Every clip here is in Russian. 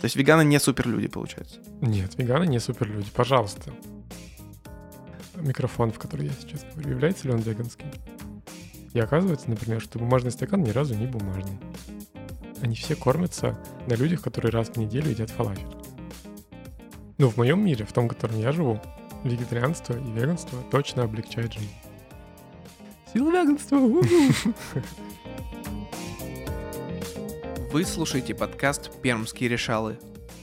То есть веганы не суперлюди, получается? Нет, веганы не суперлюди. Пожалуйста. Микрофон, в который я сейчас говорю, является ли он веганским? И оказывается, например, что бумажный стакан ни разу не бумажный. Они все кормятся на людях, которые раз в неделю едят фалафель. Ну, в моем мире, в том, в котором я живу, вегетарианство и веганство точно облегчает жизнь. Сила веганства! Вы слушаете подкаст «Пермские решалы».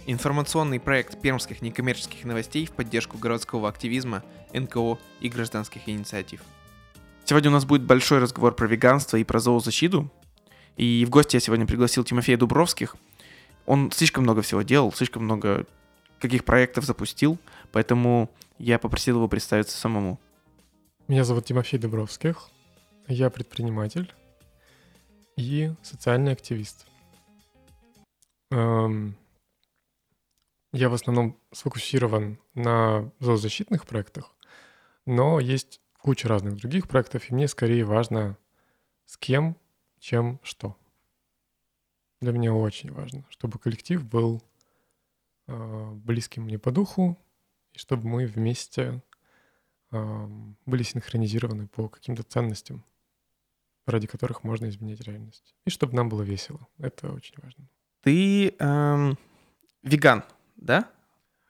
Информационный проект пермских некоммерческих новостей в поддержку городского активизма, НКО и гражданских инициатив. Сегодня у нас будет большой разговор про веганство и про зоозащиту. И в гости я сегодня пригласил Тимофея Дубровских. Он слишком много всего делал, слишком много каких проектов запустил, поэтому я попросил его представиться самому. Меня зовут Тимофей Дубровских. Я предприниматель и социальный активист. Эм, я в основном сфокусирован на зоозащитных проектах, но есть куча разных других проектов, и мне скорее важно с кем, чем что. Для меня очень важно, чтобы коллектив был э, близким мне по духу, и чтобы мы вместе э, были синхронизированы по каким-то ценностям, ради которых можно изменить реальность. И чтобы нам было весело. Это очень важно. Ты эм, веган, да?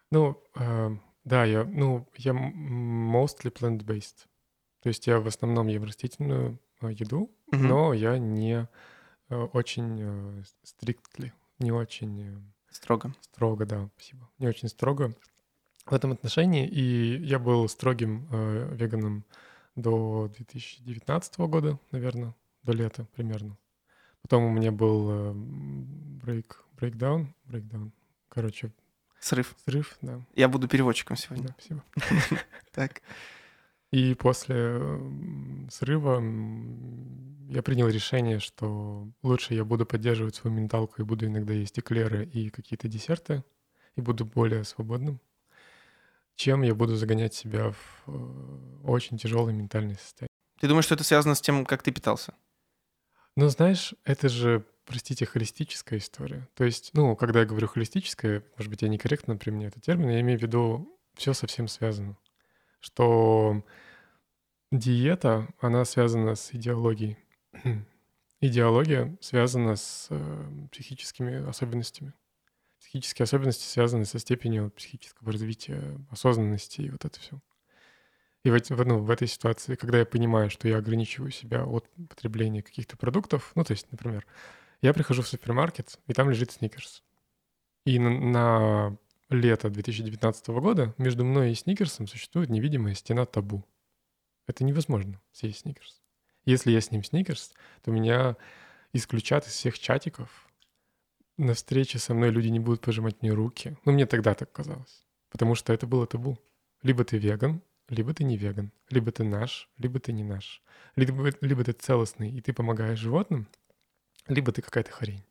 Ну, э, да, я, ну, я mostly plant-based. То есть я в основном ем растительную э, еду, угу. но я не э, очень э, strictly, не очень... Э, строго. Строго, да, спасибо. Не очень строго в этом отношении. И я был строгим э, веганом до 2019 года, наверное, до лета примерно. Потом у меня был брейк, брейкдаун, брейкдаун, короче. Срыв. Срыв, да. Я буду переводчиком сегодня. Да, спасибо. Так. И после э, срыва я принял решение, что лучше я буду поддерживать свою менталку и буду иногда есть эклеры и какие-то десерты, и буду более свободным, чем я буду загонять себя в э, очень тяжелое ментальное состояние. Ты думаешь, что это связано с тем, как ты питался? Ну, знаешь, это же, простите, холистическая история. То есть, ну, когда я говорю холистическая, может быть, я некорректно применяю этот термин, я имею в виду все совсем связано. Что диета, она связана с идеологией. Идеология связана с э, психическими особенностями. Психические особенности связаны со степенью психического развития, осознанности и вот это все. И в, ну, в этой ситуации, когда я понимаю, что я ограничиваю себя от потребления каких-то продуктов, ну, то есть, например, я прихожу в супермаркет, и там лежит сникерс. И на, на лето 2019 года между мной и сникерсом существует невидимая стена табу. Это невозможно съесть сникерс. Если я с ним сникерс, то меня исключат из всех чатиков. На встрече со мной люди не будут пожимать мне руки. Ну, мне тогда так казалось. Потому что это было табу. Либо ты веган, либо ты не веган, либо ты наш, либо ты не наш. Либо, либо ты целостный, и ты помогаешь животным, либо ты какая-то хрень.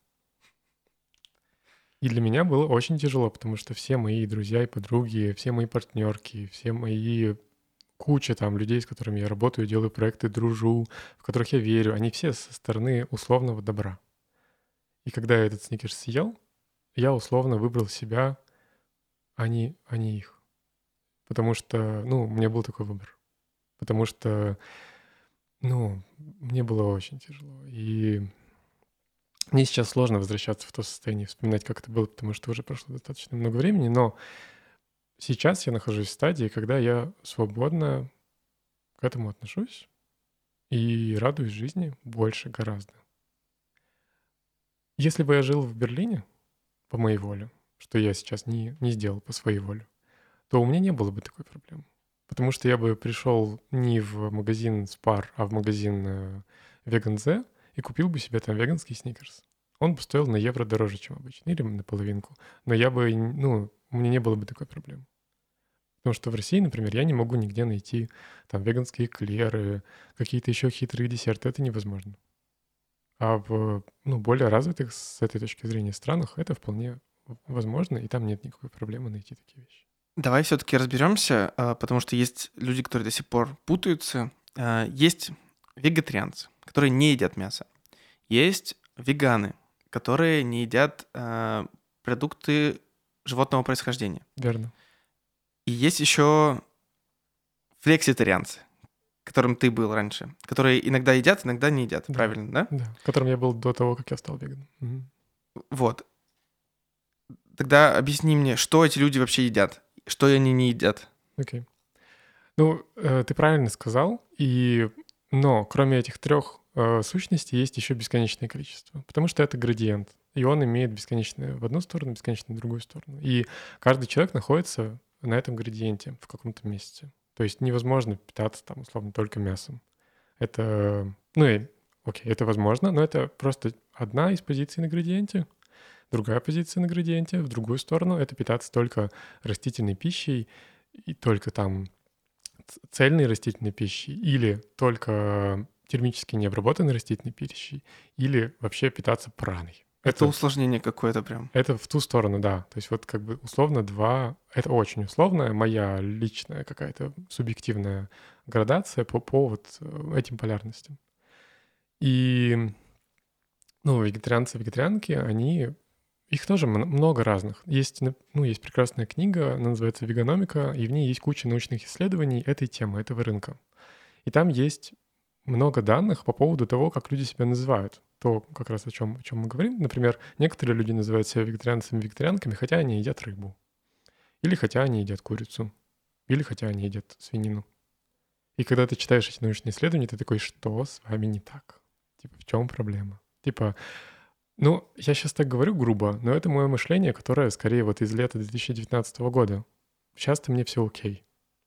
И для меня было очень тяжело, потому что все мои друзья и подруги, все мои партнерки, все мои куча там людей, с которыми я работаю, делаю проекты, дружу, в которых я верю, они все со стороны условного добра. И когда я этот сникерс съел, я условно выбрал себя, а не, а не их. Потому что, ну, у меня был такой выбор. Потому что, ну, мне было очень тяжело. И мне сейчас сложно возвращаться в то состояние, вспоминать, как это было, потому что уже прошло достаточно много времени, но сейчас я нахожусь в стадии, когда я свободно к этому отношусь и радуюсь жизни больше гораздо. Если бы я жил в Берлине по моей воле, что я сейчас не, не сделал по своей воле, то у меня не было бы такой проблемы. Потому что я бы пришел не в магазин Spar, а в магазин э, Vegan Z и купил бы себе там веганский сникерс. Он бы стоил на евро дороже, чем обычно, или на половинку. Но я бы, ну, у меня не было бы такой проблемы. Потому что в России, например, я не могу нигде найти там веганские клеры, какие-то еще хитрые десерты. Это невозможно. А в ну, более развитых с этой точки зрения странах это вполне возможно, и там нет никакой проблемы найти такие вещи. Давай все-таки разберемся, а, потому что есть люди, которые до сих пор путаются. А, есть вегетарианцы, которые не едят мясо. Есть веганы, которые не едят а, продукты животного происхождения. Верно. И есть еще флекситарианцы, которым ты был раньше, которые иногда едят, иногда не едят, Да. правильно, да? Да. Которым я был до того, как я стал веганом. Мгм. Вот. Тогда объясни мне, что эти люди вообще едят, что они не едят. Окей. Ну, э, ты правильно сказал, и но кроме этих трех э, сущностей есть еще бесконечное количество, потому что это градиент, и он имеет бесконечное в одну сторону, бесконечное в другую сторону. И каждый человек находится на этом градиенте в каком-то месте. То есть невозможно питаться там условно только мясом. Это, ну, и, окей, это возможно, но это просто одна из позиций на градиенте. Другая позиция на градиенте в другую сторону — это питаться только растительной пищей и только там цельной растительной пищей или только термически необработанной растительной пищей или вообще питаться праной. Это усложнение какое-то прям. Это в ту сторону, да. То есть вот как бы условно два... Это очень условная, моя личная какая-то субъективная градация по, по вот э, этим полярностям. И, ну, вегетарианцы, вегетарианки, они... Их тоже мн- много разных. Есть, ну, есть прекрасная книга, она называется «Веганомика», и в ней есть куча научных исследований этой темы, этого рынка. И там есть много данных по поводу того, как люди себя называют. То, как раз о чем, о чем мы говорим. Например, некоторые люди называют себя вегетарианцами, вегетарианками, хотя они едят рыбу. Или хотя они едят курицу. Или хотя они едят свинину. И когда ты читаешь эти научные исследования, ты такой, что с вами не так? Типа, в чем проблема? Типа, ну, я сейчас так говорю грубо, но это мое мышление, которое скорее вот из лета 2019 года. Сейчас-то мне все окей.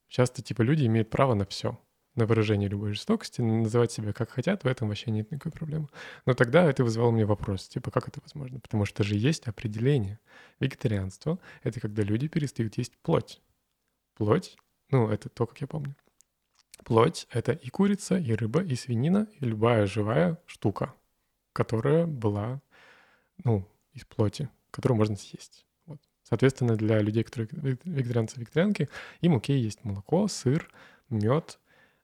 Сейчас-то, типа, люди имеют право на все на выражение любой жестокости, называть себя как хотят, в этом вообще нет никакой проблемы. Но тогда это вызвало мне вопрос, типа, как это возможно? Потому что же есть определение. Вегетарианство — это когда люди перестают есть плоть. Плоть, ну, это то, как я помню. Плоть — это и курица, и рыба, и свинина, и любая живая штука, которая была, ну, из плоти, которую можно съесть. Вот. Соответственно, для людей, которые вегетарианцы, вегетарианки, им окей есть молоко, сыр, мед,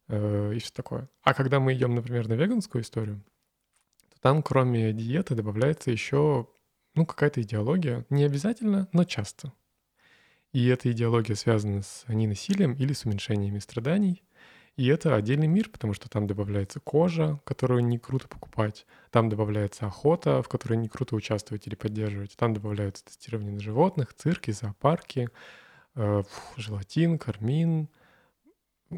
и все такое. А когда мы идем, например, на веганскую историю, то там кроме диеты добавляется еще ну, какая-то идеология. Не обязательно, но часто. И эта идеология связана с ненасилием или с уменьшениями страданий. И это отдельный мир, потому что там добавляется кожа, которую не круто покупать. Там добавляется охота, в которой не круто участвовать или поддерживать. Там добавляются тестирование на животных, цирки, зоопарки, э, фу, желатин, кармин,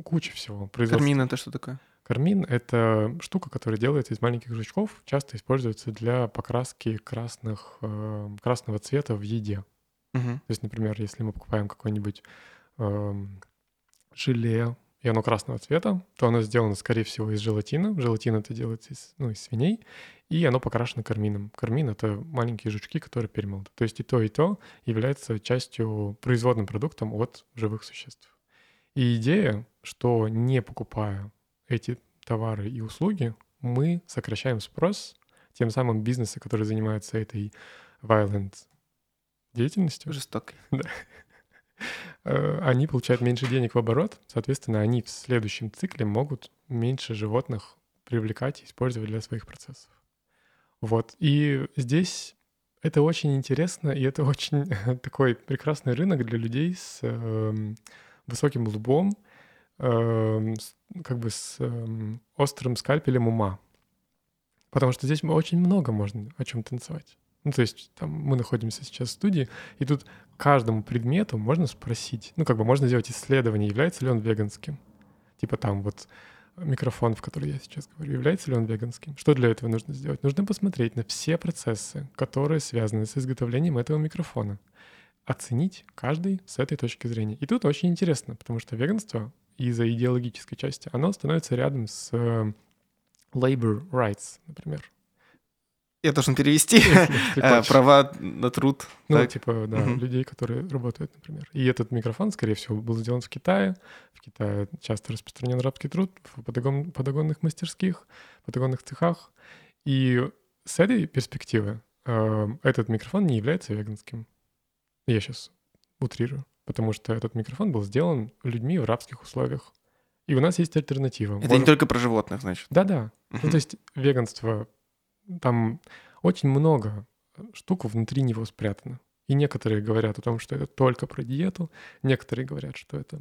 куча всего. Кармин это что такое? Кармин — это штука, которая делается из маленьких жучков, часто используется для покраски красных, э, красного цвета в еде. Угу. То есть, например, если мы покупаем какое-нибудь э, желе, и оно красного цвета, то оно сделано, скорее всего, из желатина. Желатин это делается из, ну, из свиней, и оно покрашено кармином. Кармин — это маленькие жучки, которые перемолоты. То есть и то, и то является частью, производным продуктом от живых существ. И идея, что не покупая эти товары и услуги, мы сокращаем спрос, тем самым бизнесы, которые занимаются этой violent деятельностью, Жестокой. э, они получают меньше денег в оборот, соответственно, они в следующем цикле могут меньше животных привлекать и использовать для своих процессов. Вот. И здесь это очень интересно, и это очень такой прекрасный рынок для людей с эм, высоким лбом, эм, с- как бы с эм, острым скальпелем ума. Потому что здесь очень много можно о чем танцевать. Ну, то есть там мы находимся сейчас в студии, и тут каждому предмету можно спросить, ну, как бы можно сделать исследование, является ли он веганским. Типа там вот микрофон, в который я сейчас говорю, является ли он веганским? Что для этого нужно сделать? Нужно посмотреть на все процессы, которые связаны с изготовлением этого микрофона. Оценить каждый с этой точки зрения. И тут очень интересно, потому что веганство из-за идеологической части, оно становится рядом с э, labor rights, например. Я должен перевести э, права на труд. Ну, Так. типа, да, людей, которые работают, например. И этот микрофон, скорее всего, был сделан в Китае. В Китае часто распространен рабский труд в подогон- подогонных мастерских, подогонных цехах. И с этой перспективы э, этот микрофон не является веганским. Я сейчас утрирую. Потому что этот микрофон был сделан людьми в рабских условиях. И у нас есть альтернатива. Это не Можем- только про животных, значит. Да-да. Ну, Мгм. то есть веганство, там очень много штук внутри него спрятано. И некоторые говорят о том, что это только про диету, некоторые говорят, что это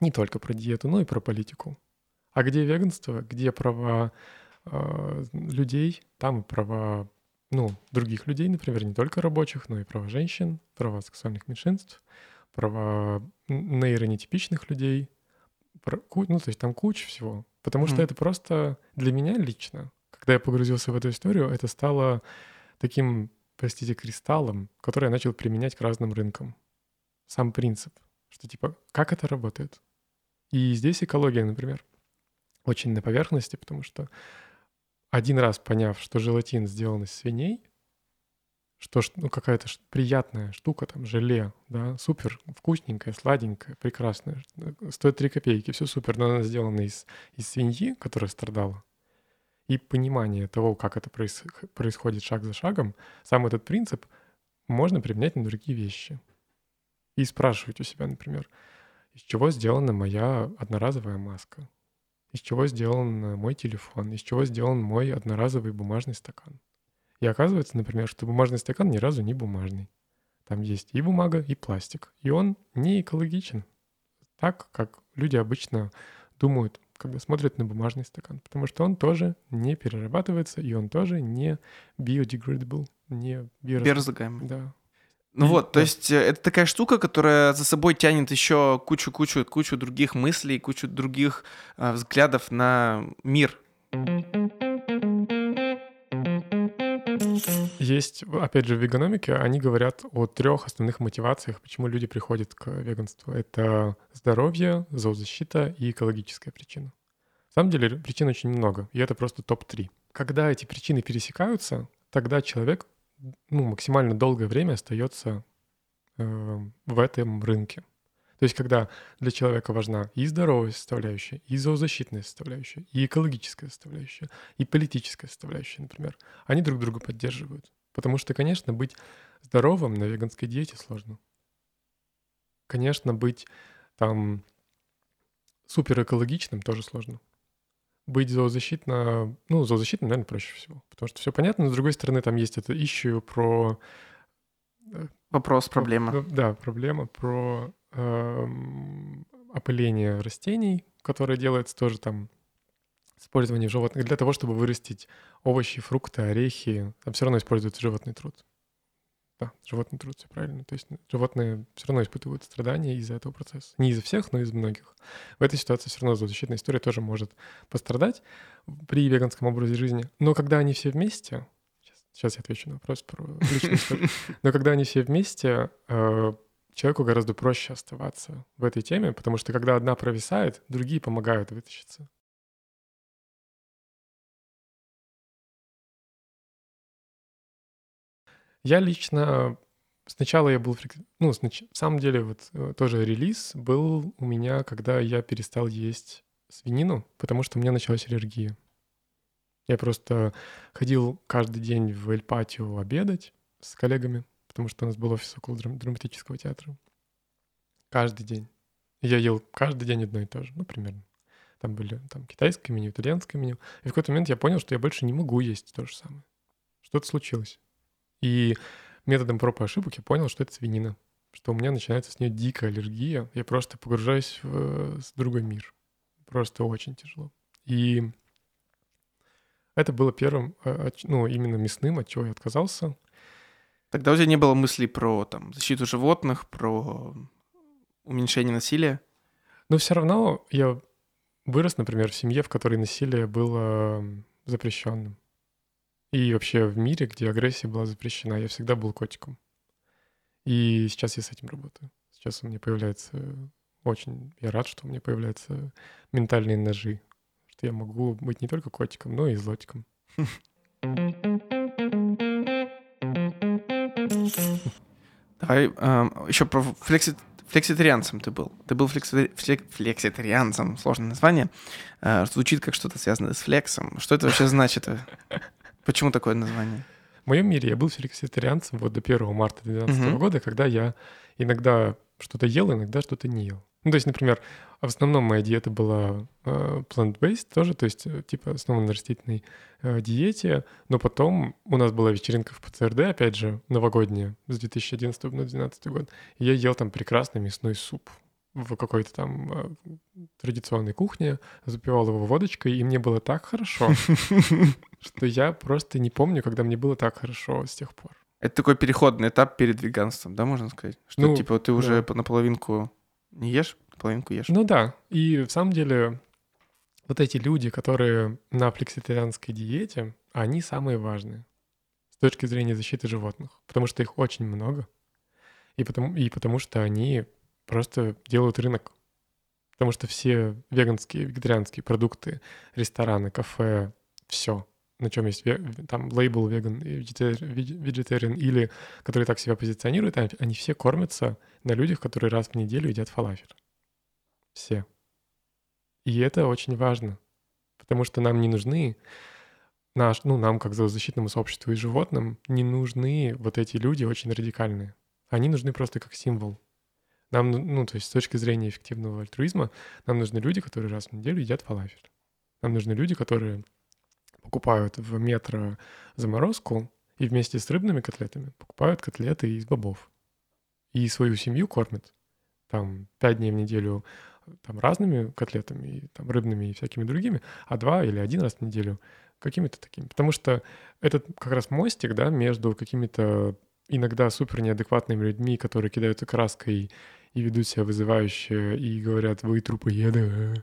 не только про диету, но и про политику. А где веганство, где права э, людей, там и права ну, других людей, например, не только рабочих, но и права женщин, права сексуальных меньшинств, права нейронетипичных людей, про, ну, то есть там куча всего. Потому mm. что это просто для меня лично, когда я погрузился в эту историю, это стало таким простите, кристаллом, который я начал применять к разным рынкам. Сам принцип, что типа, как это работает. И здесь экология, например, очень на поверхности, потому что один раз поняв, что желатин сделан из свиней, что ну, какая-то приятная штука, там, желе, да, супер вкусненькая, сладенькая, прекрасная, стоит 3 копейки, все супер, но она сделана из, из свиньи, которая страдала, и понимание того, как это происходит шаг за шагом, сам этот принцип можно применять на другие вещи. И спрашивать у себя, например, из чего сделана моя одноразовая маска, из чего сделан мой телефон, из чего сделан мой одноразовый бумажный стакан. И оказывается, например, что бумажный стакан ни разу не бумажный. Там есть и бумага, и пластик. И он не экологичен. Так, как люди обычно думают когда смотрят на бумажный стакан, потому что он тоже не перерабатывается, и он тоже не biodegradable, не биоразлагаемый. Да. Ну и, вот, то есть э, это такая штука, которая за собой тянет еще кучу-кучу, кучу других мыслей, кучу других э, взглядов на мир. Есть, опять же, в веганомике они говорят о трех основных мотивациях, почему люди приходят к веганству. Это здоровье, зоозащита и экологическая причина. На самом деле причин очень много, и это просто топ-3. Когда эти причины пересекаются, тогда человек ну, максимально долгое время остается э, в этом рынке. То есть, когда для человека важна и здоровая составляющая, и зоозащитная составляющая, и экологическая составляющая, и политическая составляющая, например, они друг друга поддерживают. Потому что, конечно, быть здоровым на веганской диете сложно. Конечно, быть там супер экологичным тоже сложно. Быть зоозащитно, ну, зоозащитным, наверное, проще всего. Потому что все понятно, но с другой стороны, там есть это ищу про... Э, Вопрос, проблема. Про, да, проблема про Эм, опыление растений, которое делается тоже там использование животных для того, чтобы вырастить овощи, фрукты, орехи. Там все равно используется животный труд. Да, животный труд, все правильно. То есть животные все равно испытывают страдания из-за этого процесса. Не из-за всех, но из многих. В этой ситуации все равно зоозащитная история тоже может пострадать при веганском образе жизни. Но когда они все вместе, сейчас, сейчас я отвечу на вопрос про личную историю, но когда они все вместе, э, человеку гораздо проще оставаться в этой теме, потому что когда одна провисает, другие помогают вытащиться. Я лично сначала я был, ну, снач... в самом деле вот э, тоже релиз был у меня, когда я перестал есть свинину, потому что у меня началась аллергия. Я просто ходил каждый день в Эльпатио обедать с коллегами, потому что у нас был офис около драм- драматического театра. Каждый день. Я ел каждый день одно и то же, ну, примерно. Там были там китайское меню, итальянское меню. И в какой-то момент я понял, что я больше не могу есть то же самое. Что-то случилось. И методом проб и ошибок я понял, что это свинина. Что у меня начинается с нее дикая аллергия. Я просто погружаюсь в, в другой мир. Просто очень тяжело. И это было первым, а, ну, именно мясным, от чего я отказался. Тогда у тебя не было мыслей про там, защиту животных, про уменьшение насилия? Но все равно я вырос, например, в семье, в которой насилие было запрещенным. И вообще в мире, где агрессия была запрещена, я всегда был котиком. И сейчас я с этим работаю. Сейчас у меня появляется очень... Я рад, что у меня появляются ментальные ножи. Что я могу быть не только котиком, но и злотиком. Давай э, еще про флекси... флекситарианцем ты был. Ты был флекси... флек... флекситарианцем, сложное название. Э, звучит как что-то связанное с флексом. Что это вообще значит? Почему такое название? В моем мире я был флекситарианцем вот до 1 марта 2012 uh-huh. года, когда я иногда что-то ел, иногда что-то не ел. Ну, то есть, например, в основном моя диета была э, plant-based тоже, то есть, э, типа, основана на растительной э, диете, но потом у нас была вечеринка в ПЦРД, опять же, новогодняя, с 2011 по 2012 год, и я ел там прекрасный мясной суп в какой-то там э, традиционной кухне, запивал его водочкой, и мне было так хорошо, что я просто не помню, когда мне было так хорошо с тех пор. Это такой переходный этап перед веганством, да, можно сказать? Что, Ну, типа, ты уже да. наполовинку не ешь, наполовинку ешь. Ну да, и в самом деле вот эти люди, которые на флекситарианской диете, они самые важные с точки зрения защиты животных, потому что их очень много, и потому, и потому что они просто делают рынок. Потому что все веганские, вегетарианские продукты, рестораны, кафе, все, на чем есть там лейбл веган и vegetarian, или которые так себя позиционируют, они- они все кормятся на людях, которые раз в неделю едят фалафель. Все. И это очень важно, потому что нам не нужны наш, ну, нам, как зоозащитному сообществу и животным, не нужны вот эти люди очень радикальные. Они нужны просто как символ. Нам, ну, то есть с точки зрения эффективного альтруизма, нам нужны люди, которые раз в неделю едят фалафель. Нам нужны люди, которые покупают в метро заморозку и вместе с рыбными котлетами покупают котлеты из бобов. И свою семью кормят там пять дней в неделю там разными котлетами, и, там рыбными и всякими другими, а два или один раз в неделю какими-то такими. Потому что этот как раз мостик, да, между какими-то иногда супер неадекватными людьми, которые кидаются краской и ведут себя вызывающе и говорят, вы трупоеды,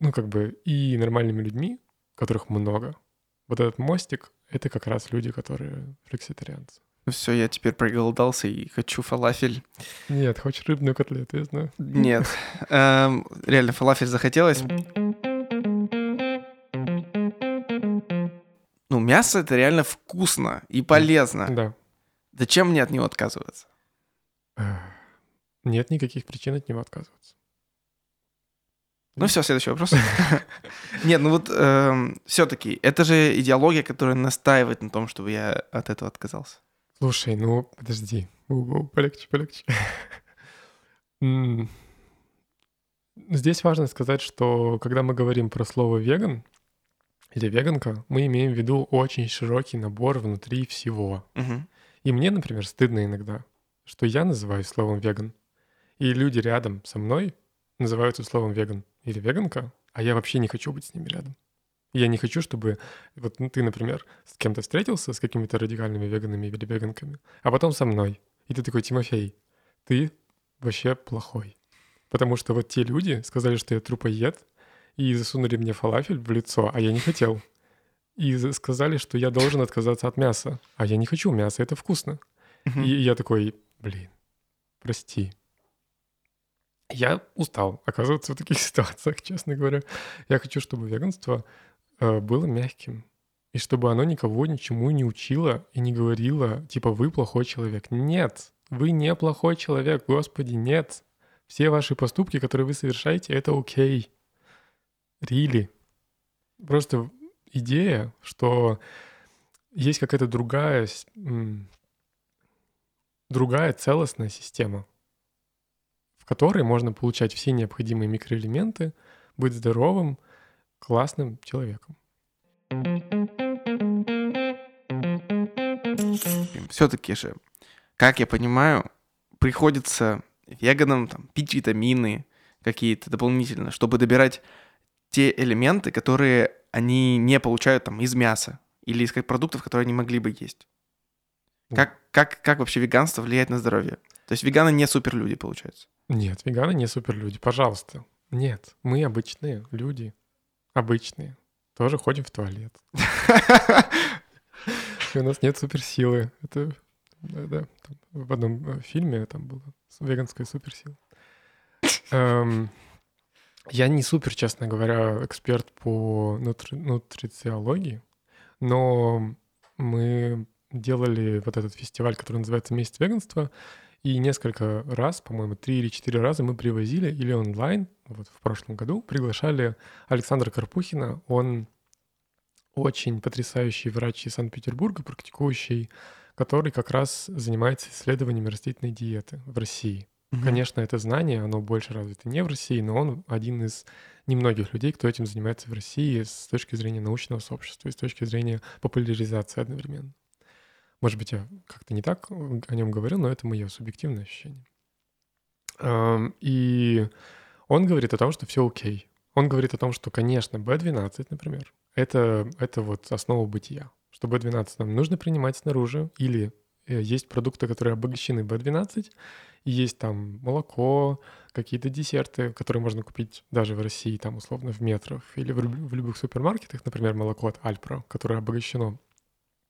ну как бы, и нормальными людьми, которых много. Вот этот мостик — это как раз люди, которые флекситарианцы. Ну все, я теперь проголодался и хочу фалафель. Нет, хочешь рыбную котлету, я знаю. Нет. Эм, Реально, фалафель захотелось. Ну, мясо это реально вкусно и полезно. Да. Зачем мне от него отказываться? Нет никаких причин от него отказываться. Ну все, следующий вопрос. Нет, ну вот все-таки, это же идеология, которая настаивает на том, чтобы я от этого отказался. Слушай, ну подожди. Полегче, полегче. Здесь важно сказать, что когда мы говорим про слово веган или веганка, мы имеем в виду очень широкий набор внутри всего. И мне, например, стыдно иногда, что я называюсь словом веган, и люди рядом со мной называются словом веган или веганка, а я вообще не хочу быть с ними рядом. Я не хочу, чтобы вот ну, ты, например, с кем-то встретился, с какими-то радикальными веганами или веганками, а потом со мной. И ты такой, Тимофей, ты вообще плохой. Потому что вот те люди сказали, что я трупоед, и засунули мне фалафель в лицо, а я не хотел. И за- сказали, что я должен отказаться от мяса, а я не хочу мяса, это вкусно. И я такой, блин, прости. Я устал оказываться в таких ситуациях, честно говоря. Я хочу, чтобы веганство э, было мягким. И чтобы оно никого ничему не учило и не говорило, типа, вы плохой человек. Нет, вы не плохой человек, господи, нет. Все ваши поступки, которые вы совершаете, это окей. Рили. Просто идея, что есть какая-то другая, другая целостная система, которой можно получать все необходимые микроэлементы, быть здоровым, классным человеком. Все-таки же, как я понимаю, приходится веганам там, пить витамины какие-то дополнительно, чтобы добирать те элементы, которые они не получают там из мяса или из продуктов, которые они могли бы есть. Как, как, как вообще веганство влияет на здоровье? То есть веганы не суперлюди, получается. Нет, веганы не суперлюди, пожалуйста. Нет, мы обычные люди. Обычные. Тоже ходим в туалет. У нас нет суперсилы. Это, в одном э, фильме там была с- веганская суперсила. Эм, Я не супер, честно говоря, эксперт по нутри- нутрициологии, но мы делали вот этот фестиваль, который называется «Месяц веганства», и несколько раз, по-моему, три или четыре раза мы привозили или онлайн, вот в прошлом году, приглашали Александра Карпухина. Он очень потрясающий врач из Санкт-Петербурга, практикующий, который как раз занимается исследованиями растительной диеты в России. Угу. Конечно, это знание, оно больше развито не в России, но он один из немногих людей, кто этим занимается в России с точки зрения научного сообщества и с точки зрения популяризации одновременно. Может быть, я как-то не так о нем говорил, но это мое субъективное ощущение. И он говорит о том, что все окей. Он говорит о том, что, конечно, B12, например, это, это вот основа бытия. Что B12 нам нужно принимать снаружи или Э, есть продукты, которые обогащены B12, и есть там молоко, какие-то десерты, которые можно купить даже в России, там условно в метрах или в, в любых супермаркетах, например, молоко от Альпро, которое обогащено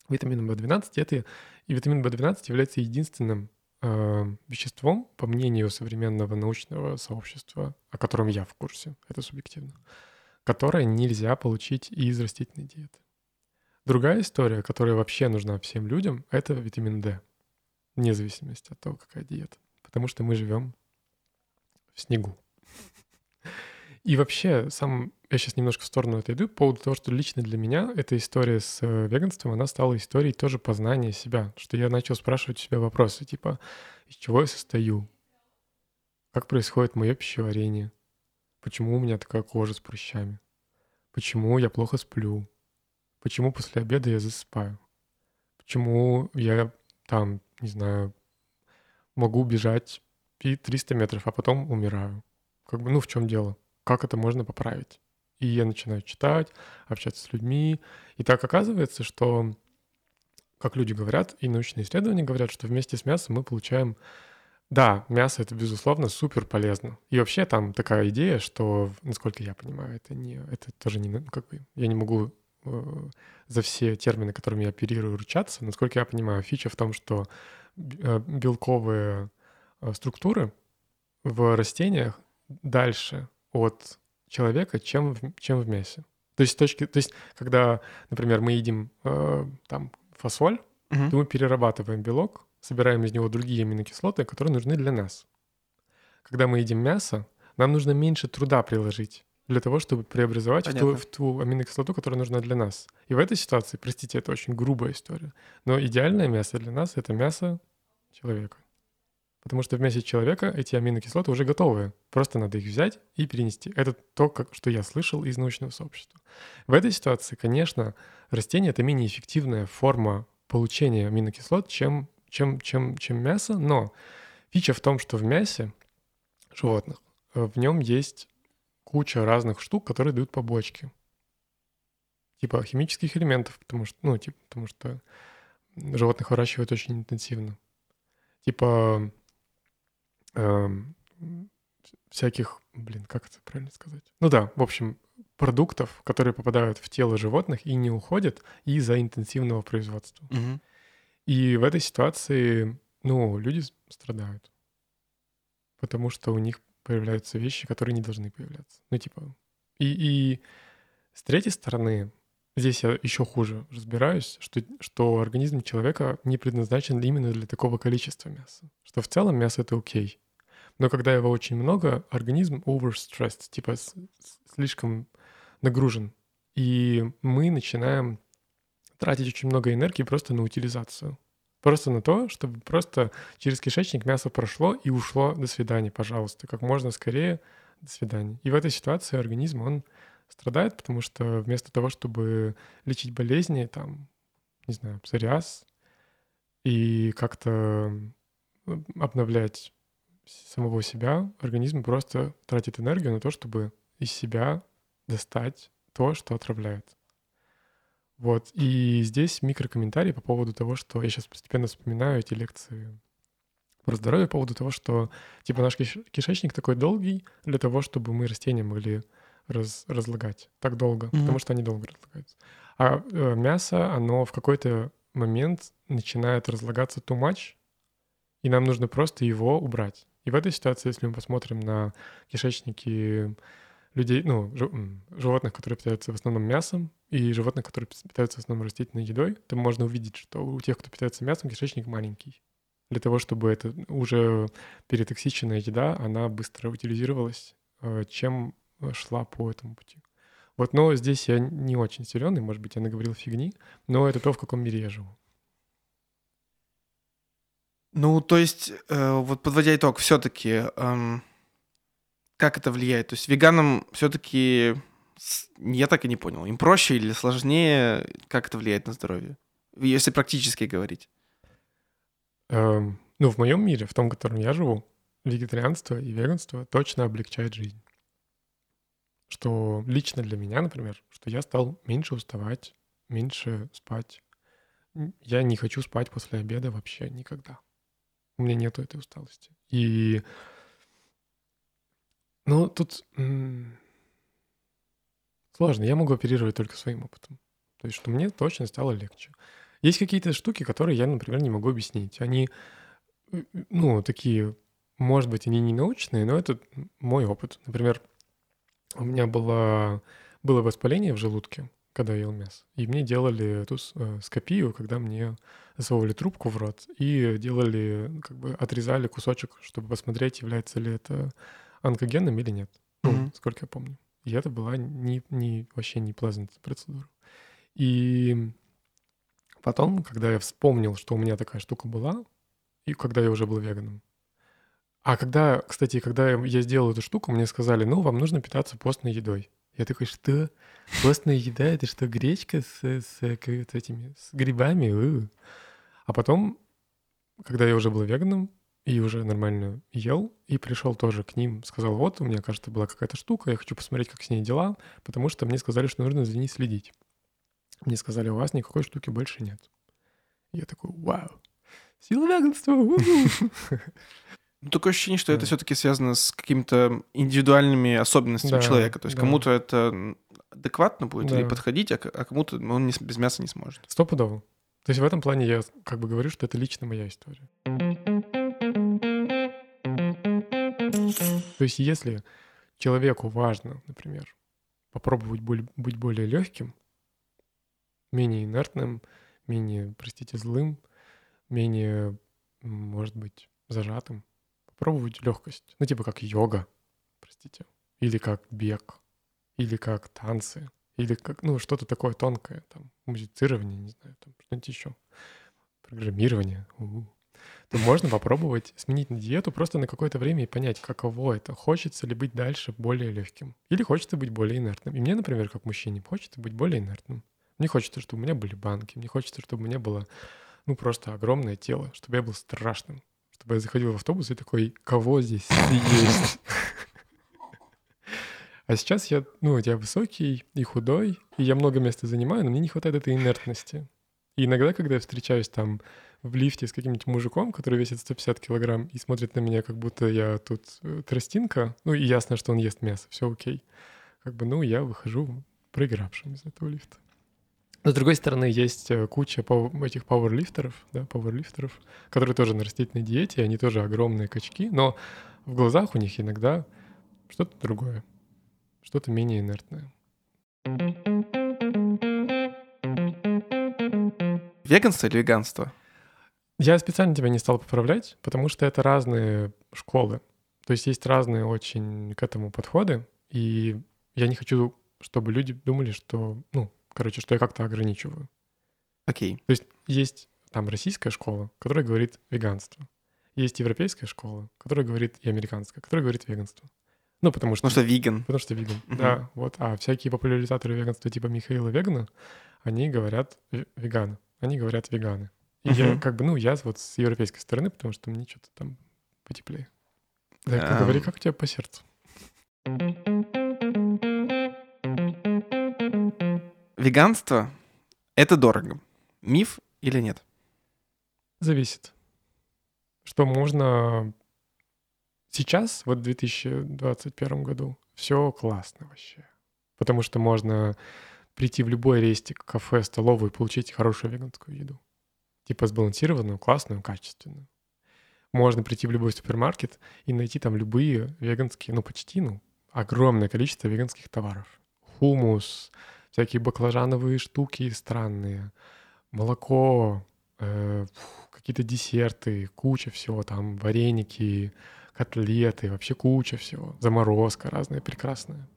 витамином B12, это, и витамин B12 является единственным э, веществом, по мнению современного научного сообщества, о котором я в курсе, это субъективно, которое нельзя получить из растительной диеты. Другая история, которая вообще нужна всем людям, это витамин D. Вне зависимости от того, какая диета. Потому что мы живем в снегу. И вообще, сам я сейчас немножко в сторону отойду по поводу того, что лично для меня эта история с э, веганством, она стала историей тоже познания себя. Что я начал спрашивать себя вопросы, типа, из чего я состою? Как происходит мое пищеварение? Почему у меня такая кожа с прыщами? Почему я плохо сплю? Почему после обеда я засыпаю? Почему я там, не знаю, могу бежать 300 метров, а потом умираю? Как бы, ну, в чем дело? Как это можно поправить? И я начинаю читать, общаться с людьми. И так оказывается, что, как люди говорят, и научные исследования говорят, что вместе с мясом мы получаем да, мясо это безусловно супер полезно. И вообще там такая идея, что, насколько я понимаю, это не, это тоже не, как бы, я не могу Э, за все термины, которыми я оперирую, ручаться. Насколько я понимаю, фича в том, что э, белковые э, структуры в растениях дальше от человека, чем в, чем в мясе. То есть, точки, то есть, когда, например, мы едим э, там фасоль, угу. то мы перерабатываем белок, собираем из него другие аминокислоты, которые нужны для нас. Когда мы едим мясо, нам нужно меньше труда приложить для того, чтобы преобразовать в ту, в ту аминокислоту, которая нужна для нас. И в этой ситуации, простите, это очень грубая история, но идеальное мясо для нас — это мясо человека. Потому что в мясе человека эти аминокислоты уже готовы. Просто надо их взять и перенести. Это то, как, что я слышал из научного сообщества. В этой ситуации, конечно, растение — это менее эффективная форма получения аминокислот, чем, чем, чем, чем мясо, но фича в том, что в мясе животных э, в нем есть куча разных штук, которые дают побочки. Типа химических элементов, потому что, ну, типа, потому что животных выращивают очень интенсивно. Типа э, всяких, блин, как это правильно сказать? Ну да, в общем, продуктов, которые попадают в тело животных и не уходят из-за интенсивного производства. Угу. И в этой ситуации, ну, люди страдают, потому что у них появляются вещи, которые не должны появляться. Ну, типа... И, и с третьей стороны, здесь я еще хуже разбираюсь, что, что организм человека не предназначен именно для такого количества мяса. Что в целом мясо — это окей. Но когда его очень много, организм overstressed, типа с, с, слишком нагружен. И мы начинаем тратить очень много энергии просто на утилизацию. Просто на то, чтобы просто через кишечник мясо прошло и ушло. До свидания, пожалуйста. Как можно скорее. До свидания. И в этой ситуации организм, он страдает, потому что вместо того, чтобы лечить болезни, там, не знаю, псориаз, и как-то обновлять самого себя, организм просто тратит энергию на то, чтобы из себя достать то, что отравляет. Вот. И здесь микрокомментарий по поводу того, что я сейчас постепенно вспоминаю эти лекции про здоровье, по поводу того, что типа наш кишечник такой долгий для того, чтобы мы растения могли раз, разлагать так долго, mm-hmm. потому что они долго разлагаются. А э, мясо, оно в какой-то момент начинает разлагаться too much, и нам нужно просто его убрать. И в этой ситуации, если мы посмотрим на кишечники людей, ну, животных, которые питаются в основном мясом, и животных, которые питаются в основном растительной едой, то можно увидеть, что у тех, кто питается мясом, кишечник маленький. Для того, чтобы это уже перетоксиченная еда, она быстро утилизировалась, э, чем шла по этому пути. Вот, но здесь я не очень силен, и, может быть, я наговорил фигни, но это то, в каком мире я живу. Ну, то есть, э, вот подводя итог, все-таки, эм, как это влияет? То есть веганам все-таки, я так и не понял, им проще или сложнее, как это влияет на здоровье? Если практически говорить. Эм, ну, в моем мире, в том, в котором я живу, вегетарианство и веганство точно облегчает жизнь. Что лично для меня, например, что я стал меньше уставать, меньше спать. Я не хочу спать после обеда вообще никогда. У меня нету этой усталости. И ну, тут сложно. Я могу оперировать только своим опытом. То есть, что мне точно стало легче. Есть какие-то штуки, которые я, например, не могу объяснить. Они, э, ну, такие, может быть, они не научные, но это мой опыт. Например, у меня было, было воспаление в желудке, когда я ел мясо. И мне делали эту э, скопию, когда мне засовывали трубку в рот и делали, как бы отрезали кусочек, чтобы посмотреть, является ли это онкогенным или нет. Mm-hmm. сколько я помню. И это была не, не, вообще не pleasant процедура. И Потом, когда я вспомнил, что у меня такая штука была, и когда я уже был веганом. А когда, кстати, когда я сделал эту штуку, мне сказали, ну, вам нужно питаться постной едой. Я такой, что? Постная еда — это что, гречка с, с, с этими, с грибами? У-у. А потом, когда я уже был веганом, и уже нормально ел, и пришел тоже к ним, сказал, вот, у меня, кажется, была какая-то штука, я хочу посмотреть, как с ней дела, потому что мне сказали, что нужно за ней следить. Мне сказали, у вас никакой штуки больше нет. Я такой, вау, сила веганства. Ну, такое ощущение, что да. это все-таки связано с какими-то индивидуальными особенностями да, человека. То есть да. кому-то это адекватно будет да. или подходить, а, а кому-то он не, без мяса не сможет. Стопудово. То есть в этом плане я как бы говорю, что это лично моя история. То есть если человеку важно, например, попробовать быть более легким, менее инертным, менее, простите, злым, менее, может быть, зажатым. Попробовать легкость. Ну, типа как йога, простите. Или как бег. Или как танцы. Или как, ну, что-то такое тонкое. Там, музицирование, не знаю, там что-нибудь еще. Программирование. У-у. То можно попробовать сменить на диету просто на какое-то время и понять, каково это. Хочется ли быть дальше более легким. Или хочется быть более инертным. И мне, например, как мужчине, хочется быть более инертным. Мне хочется, чтобы у меня были банки, мне хочется, чтобы у меня было, ну, просто огромное тело, чтобы я был страшным, чтобы я заходил в автобус и такой, кого здесь есть? А сейчас я, ну, я высокий и худой, и я много места занимаю, но мне не хватает этой инертности. И иногда, когда я встречаюсь там в лифте с каким-нибудь мужиком, который весит 150 килограмм и смотрит на меня, как будто я тут э, тростинка, ну и ясно, что он ест мясо, все окей. Как бы, ну, я выхожу проигравшим из этого лифта. Но, с другой стороны, есть э, куча этих пауэрлифтеров, да, пауэрлифтеров, которые тоже на растительной диете, они тоже огромные качки, но в глазах у них иногда что-то другое, что-то менее инертное. Веганство или веганство? Я специально тебя не стал поправлять, потому что это разные школы. То есть есть разные очень к этому подходы, и я не хочу, чтобы люди думали, что, ну, Короче, что я как-то ограничиваю. Окей. Okay. То есть есть там российская школа, которая говорит веганство. Есть европейская школа, которая говорит, и американская, которая говорит веганство. Ну, потому что... Потому что веган. Потому что веган, uh-huh. да. Вот. А всякие популяризаторы веганства типа Михаила Вегана, они говорят веганы. Они говорят веганы. И uh-huh. я как бы, ну, я вот с европейской стороны, потому что мне что-то там потеплее. Да, um... говори, как у тебя по сердцу? Веганство — это дорого. Миф или нет? Зависит. Что можно сейчас, вот в 2021 году, все классно вообще. Потому что можно прийти в любой рестик, кафе, столовую и получить хорошую веганскую еду. Типа сбалансированную, классную, качественную. Можно прийти в любой супермаркет и найти там любые веганские, ну почти, ну, огромное количество веганских товаров. Хумус, всякие баклажановые штуки странные, молоко, э, какие-то десерты, куча всего, там вареники, котлеты, вообще куча всего, заморозка разная прекрасная.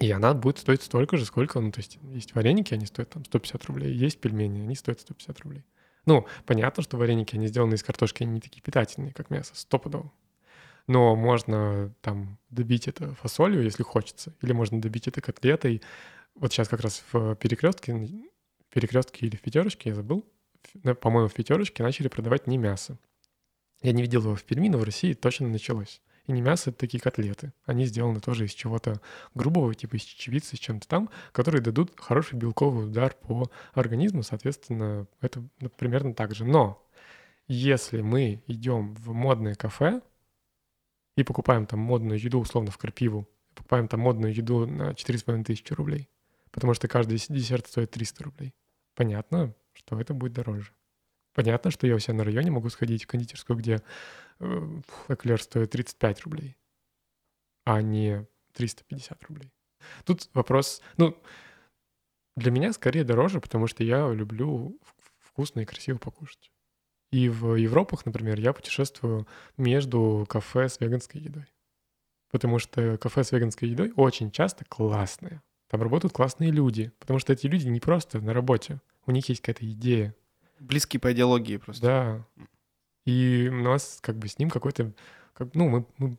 И она будет стоить столько же, сколько, ну, то есть есть вареники, они стоят там 150 рублей, есть пельмени, они стоят 150 рублей. Ну, понятно, что вареники, они сделаны из картошки, они не такие питательные, как мясо, стопудово. Но можно там добить это фасолью, если хочется, или можно добить это котлетой. Вот сейчас как раз в перекрестке, перекрестке или в пятерочке, я забыл, по-моему, в пятерочке начали продавать не мясо. Я не видел его в Перми, но в России точно началось. И не мясо, это такие котлеты. Они сделаны тоже из чего-то грубого, типа из чечевицы, с чем-то там, которые дадут хороший белковый удар по организму. Соответственно, это ну, примерно так же. Но если мы идем в модное кафе и покупаем там модную еду, условно, в Крапиву, покупаем там модную еду на 4,5 тысячи рублей, потому что каждый десерт стоит 300 рублей, понятно, что это будет дороже. Понятно, что я у себя на районе могу сходить в кондитерскую, где э, эклер стоит 35 рублей, а не 350 рублей. Тут вопрос, ну, для меня скорее дороже, потому что я люблю вкусно и красиво покушать. И в Европах, например, я путешествую между кафе с веганской едой. Потому что кафе с веганской едой очень часто классные. Там работают классные люди, потому что эти люди не просто на работе, у них есть какая-то идея, Близкий по идеологии просто. Да. И у нас как бы с ним какой-то... Как, ну, мы, мы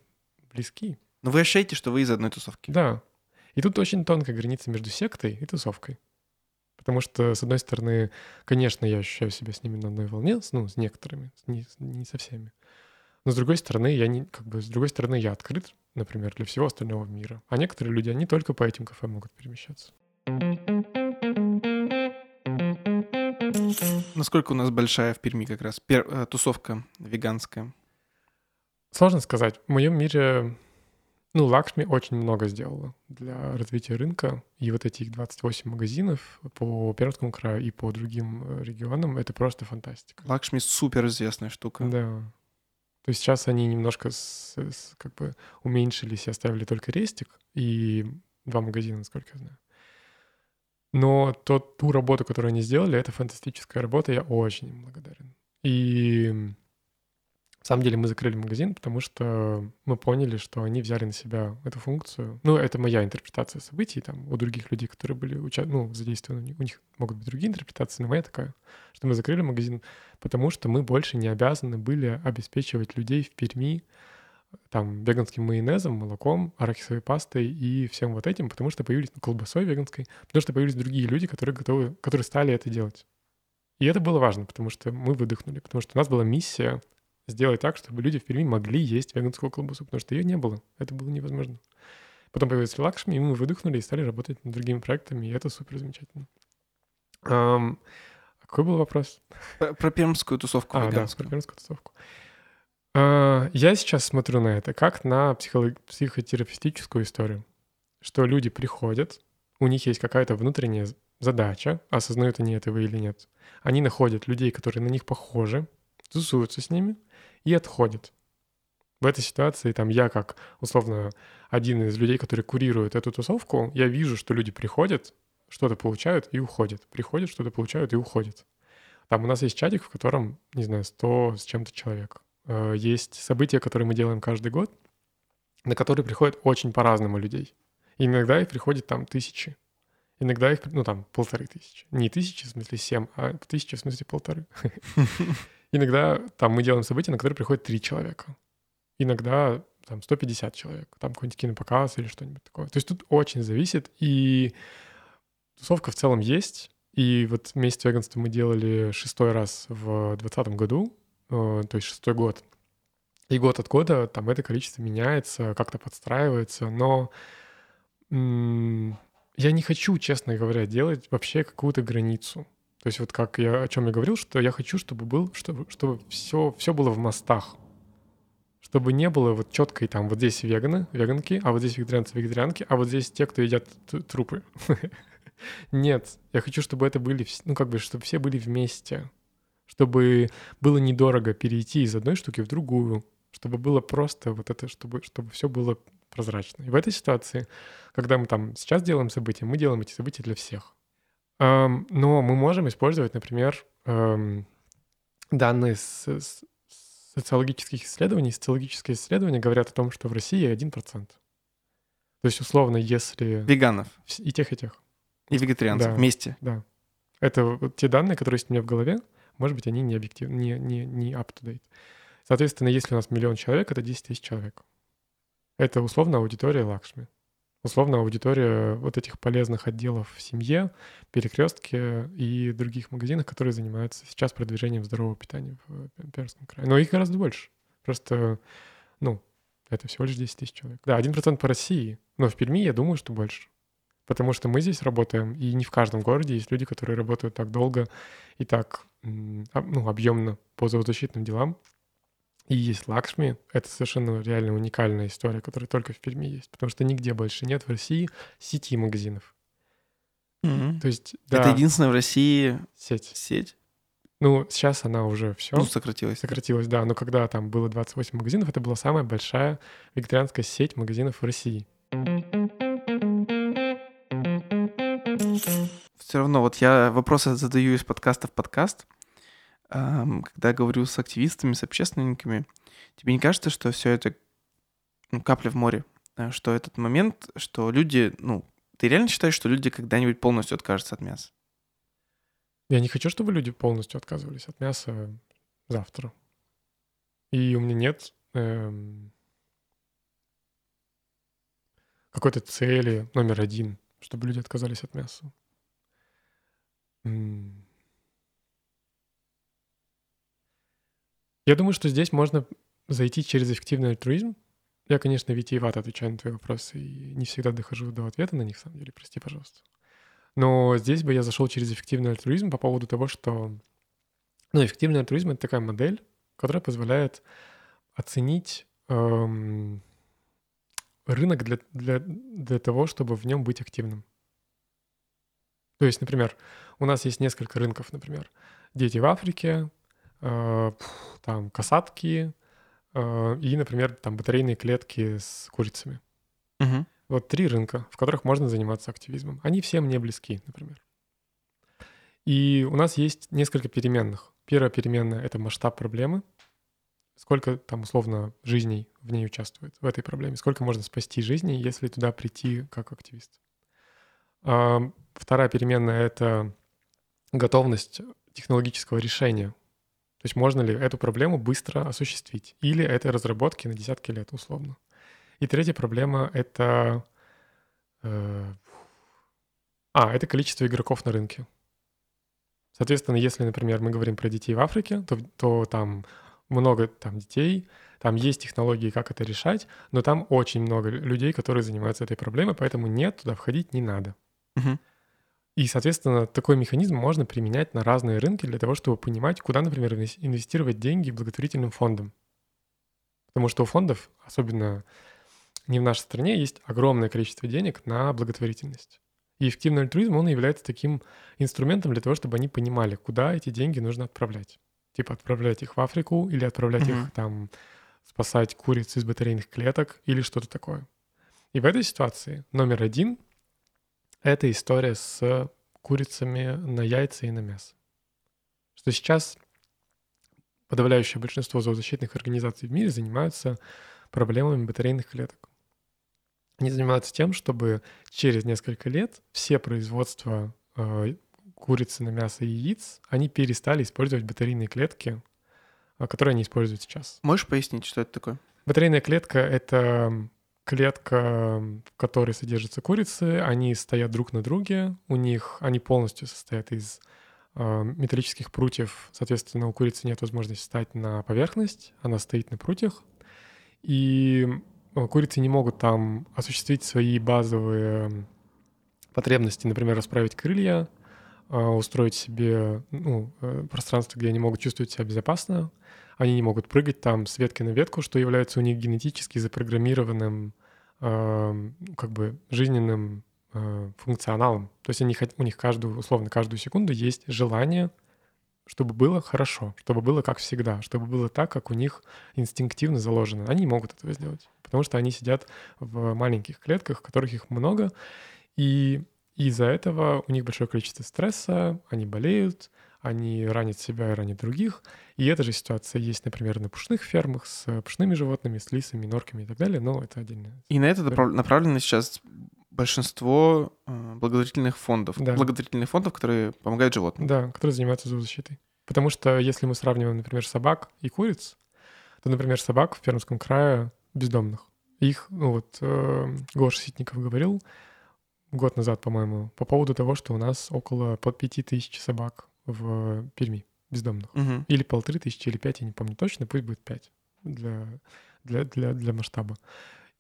близки. Но вы ощущаете, что вы из одной тусовки. Да. И тут очень тонкая граница между сектой и тусовкой. Потому что, с одной стороны, конечно, я ощущаю себя с ними на одной волне, ну, с некоторыми, не, не со всеми. Но с другой стороны, я не, как бы, с другой стороны, я открыт, например, для всего остального мира. А некоторые люди, они только по этим кафе могут перемещаться. Насколько у нас большая в Перми как раз пер... Э, тусовка веганская? Сложно сказать. В моем мире, ну, Лакшми очень много сделала для развития рынка. И вот эти 28 магазинов по Пермскому краю и по другим э, регионам — это просто фантастика. Лакшми — супер известная штука. Да. То есть сейчас они немножко с, с, как бы уменьшились и оставили только рестик и два магазина, насколько я знаю. Но тот, ту работу, которую они сделали, это фантастическая работа, я очень им благодарен. И на самом деле мы закрыли магазин, потому что мы поняли, что они взяли на себя эту функцию. Ну, это моя интерпретация событий, там, у других людей, которые были уча... ну, задействованы, у них могут быть другие интерпретации, но моя такая, что мы закрыли магазин, потому что мы больше не обязаны были обеспечивать людей в Перми там веганским майонезом, молоком, арахисовой пастой и всем вот этим, потому что появились ну, колбасой веганской, потому что появились другие люди, которые готовы, которые стали это делать. И это было важно, потому что мы выдохнули, потому что у нас была миссия сделать так, чтобы люди в Перми могли есть веганскую колбасу, потому что ее не было, это было невозможно. Потом появился Лакшми, и мы выдохнули и стали работать над другими проектами, и это супер замечательно. Um, какой был вопрос? Про, про пермскую тусовку а, веганскую. Да, про пермскую тусовку. А, я сейчас смотрю на это как на психолог... психотерапевтическую историю, что люди приходят, у них есть какая-то внутренняя задача, осознают они этого или нет. Они находят людей, которые на них похожи, тусуются с ними и отходят. В этой ситуации там я как, условно, один из людей, который курирует эту тусовку, я вижу, что люди приходят, что-то получают и уходят. Приходят, что-то получают и уходят. Там у нас есть чатик, в котором, не знаю, 100 с чем-то человек. Э, есть события, которые мы делаем каждый год, на которые приходят очень по-разному людей. И иногда их приходит там тысячи. Иногда их, ну там, полторы тысячи. Не тысячи, в смысле семь, а тысячи, в смысле полторы. Иногда там мы делаем события, на которые приходит три человека. Иногда там 150 человек. Там какой-нибудь кинопоказ или что-нибудь такое. То есть тут очень зависит. И тусовка в целом есть. И вот вместе с веганством мы делали шестой раз в 2020 году. Э, то есть шестой год. И год от года там это количество меняется, как-то подстраивается, но я не хочу, честно говоря, делать вообще какую-то границу. То есть вот как я о чем я говорил, что я хочу, чтобы был, чтобы, чтобы все, все было в мостах. Чтобы не было вот четкой там вот здесь веганы, веганки, а вот здесь вегетарианцы, вегетарианки, а вот здесь те, кто едят трупы. Нет, я хочу, чтобы это были, ну как бы, чтобы все были вместе чтобы было недорого перейти из одной штуки в другую, чтобы было просто вот это, чтобы, чтобы все было прозрачно. И в этой ситуации, когда мы там сейчас делаем события, мы делаем эти события для всех. Но мы можем использовать, например, данные с, с социологических исследований. Социологические исследования говорят о том, что в России 1%. То есть, условно, если... Веганов. И тех, и тех. И вегетарианцев да, вместе. Да. Это те данные, которые есть у меня в голове. может быть, они не объективны, не, не, не up-to-date. Соответственно, если у нас миллион человек, это 10 тысяч человек. Это условно аудитория Лакшми. Условно аудитория вот этих полезных отделов в семье, перекрестке и других магазинах, которые занимаются сейчас продвижением здорового питания в Пермском крае. Но их гораздо больше. Просто, ну, это всего лишь 10 тысяч человек. Да, 1% по России, но в Перми я думаю, что больше. Потому что мы здесь работаем, и не в каждом городе есть люди, которые работают так долго и так ну, объемно по зоозащитным делам. И есть Лакшми. Это совершенно реально уникальная история, которая только в Перми есть. Потому что нигде больше нет в России сети магазинов. Mm-hmm. То есть, да, Это единственная в России сеть. сеть? Ну, сейчас она уже все. Ну, сократилась. Сократилась, да. Но когда там было 28 магазинов, это была самая большая вегетарианская сеть магазинов в России. Все равно, вот я вопросы задаю из подкаста в подкаст когда говорю с активистами, с общественниками, тебе не кажется, что все это ну, капля в море? Э, что этот момент, что люди, ну, ты реально считаешь, что люди когда-нибудь полностью откажутся от мяса? Я не хочу, чтобы люди полностью отказывались от мяса завтра. И у меня нет эм, какой-то цели номер один, чтобы люди отказались от мяса. Я думаю, что здесь можно зайти через эффективный альтруизм. Я, конечно, витиевато отвечаю на твои вопросы и не всегда дохожу до ответа на них, на самом деле, прости, пожалуйста. Но здесь бы я зашел через эффективный альтруизм по поводу того, что... Ну, эффективный альтруизм — это такая модель, которая позволяет оценить эм, рынок для, для, для того, чтобы в нем быть активным. То есть, например, у нас есть несколько рынков, например, дети в Африке, там касатки э, и, например, там батарейные клетки с курицами. Угу. Вот три рынка, в которых можно заниматься активизмом. Они все мне близки, например. И у нас есть несколько переменных. Первая переменная — это масштаб проблемы. Сколько там условно жизней в ней участвует, в этой проблеме. Сколько можно спасти жизней, если туда прийти как активист. А, вторая переменная — это готовность технологического решения то есть можно ли эту проблему быстро осуществить? Или это разработки на десятки лет, условно. И третья проблема — это... Э, а, это количество игроков на рынке. Соответственно, если, например, мы говорим про детей в Африке, то, то там много там детей, там есть технологии, как это решать, но там очень много людей, которые занимаются этой проблемой, поэтому нет, туда входить не надо. Угу. И, соответственно, такой механизм можно применять на разные рынки для того, чтобы понимать, куда, например, инвестировать деньги благотворительным фондам. Потому что у фондов, особенно не в нашей стране, есть огромное количество денег на благотворительность. И эффективный альтруизм, он является таким инструментом для того, чтобы они понимали, куда эти деньги нужно отправлять. Типа отправлять их в Африку или отправлять mm-hmm. их там спасать куриц из батарейных клеток или что-то такое. И в этой ситуации номер один это история с курицами на яйца и на мясо. Что сейчас подавляющее большинство зоозащитных организаций в мире занимаются проблемами батарейных клеток. Они занимаются тем, чтобы через несколько лет все производства э, курицы на мясо и яиц, они перестали использовать батарейные клетки, э, которые они используют сейчас. Можешь пояснить, что это такое? Батарейная клетка — это клетка, в которой содержатся курицы, они стоят друг на друге, у них они полностью состоят из э, металлических прутьев, соответственно, у курицы нет возможности встать на поверхность, она стоит на прутьях, и э, курицы не могут там осуществить свои базовые потребности, например, расправить крылья, э, устроить себе ну, э, пространство, где они могут чувствовать себя безопасно, они не могут прыгать там с ветки на ветку, что является у них генетически запрограммированным э, как бы жизненным э, функционалом. То есть они, у них каждую, условно, каждую секунду есть желание, чтобы было хорошо, чтобы было как всегда, чтобы было так, как у них инстинктивно заложено. Они не могут этого сделать, потому что они сидят в маленьких клетках, которых их много, и из-за этого у них большое количество стресса, они болеют, они ранят себя и ранят других. И эта же ситуация есть, например, на пушных фермах с пушными животными, с лисами, норками и так далее, но это отдельно. И на это направлено сейчас большинство э, благотворительных фондов. Да. Благотворительных фондов, которые помогают животным. Да, которые занимаются зоозащитой. Потому что если мы сравниваем, например, собак и куриц, то, например, собак в Пермском крае бездомных. Их, ну вот, э, Гоша Ситников говорил год назад, по-моему, по поводу того, что у нас около под пяти тысяч собак в Перми бездомных. Мгм. Или полторы тысячи, или пять, я не помню точно, пусть будет пять для, для, для, для масштаба.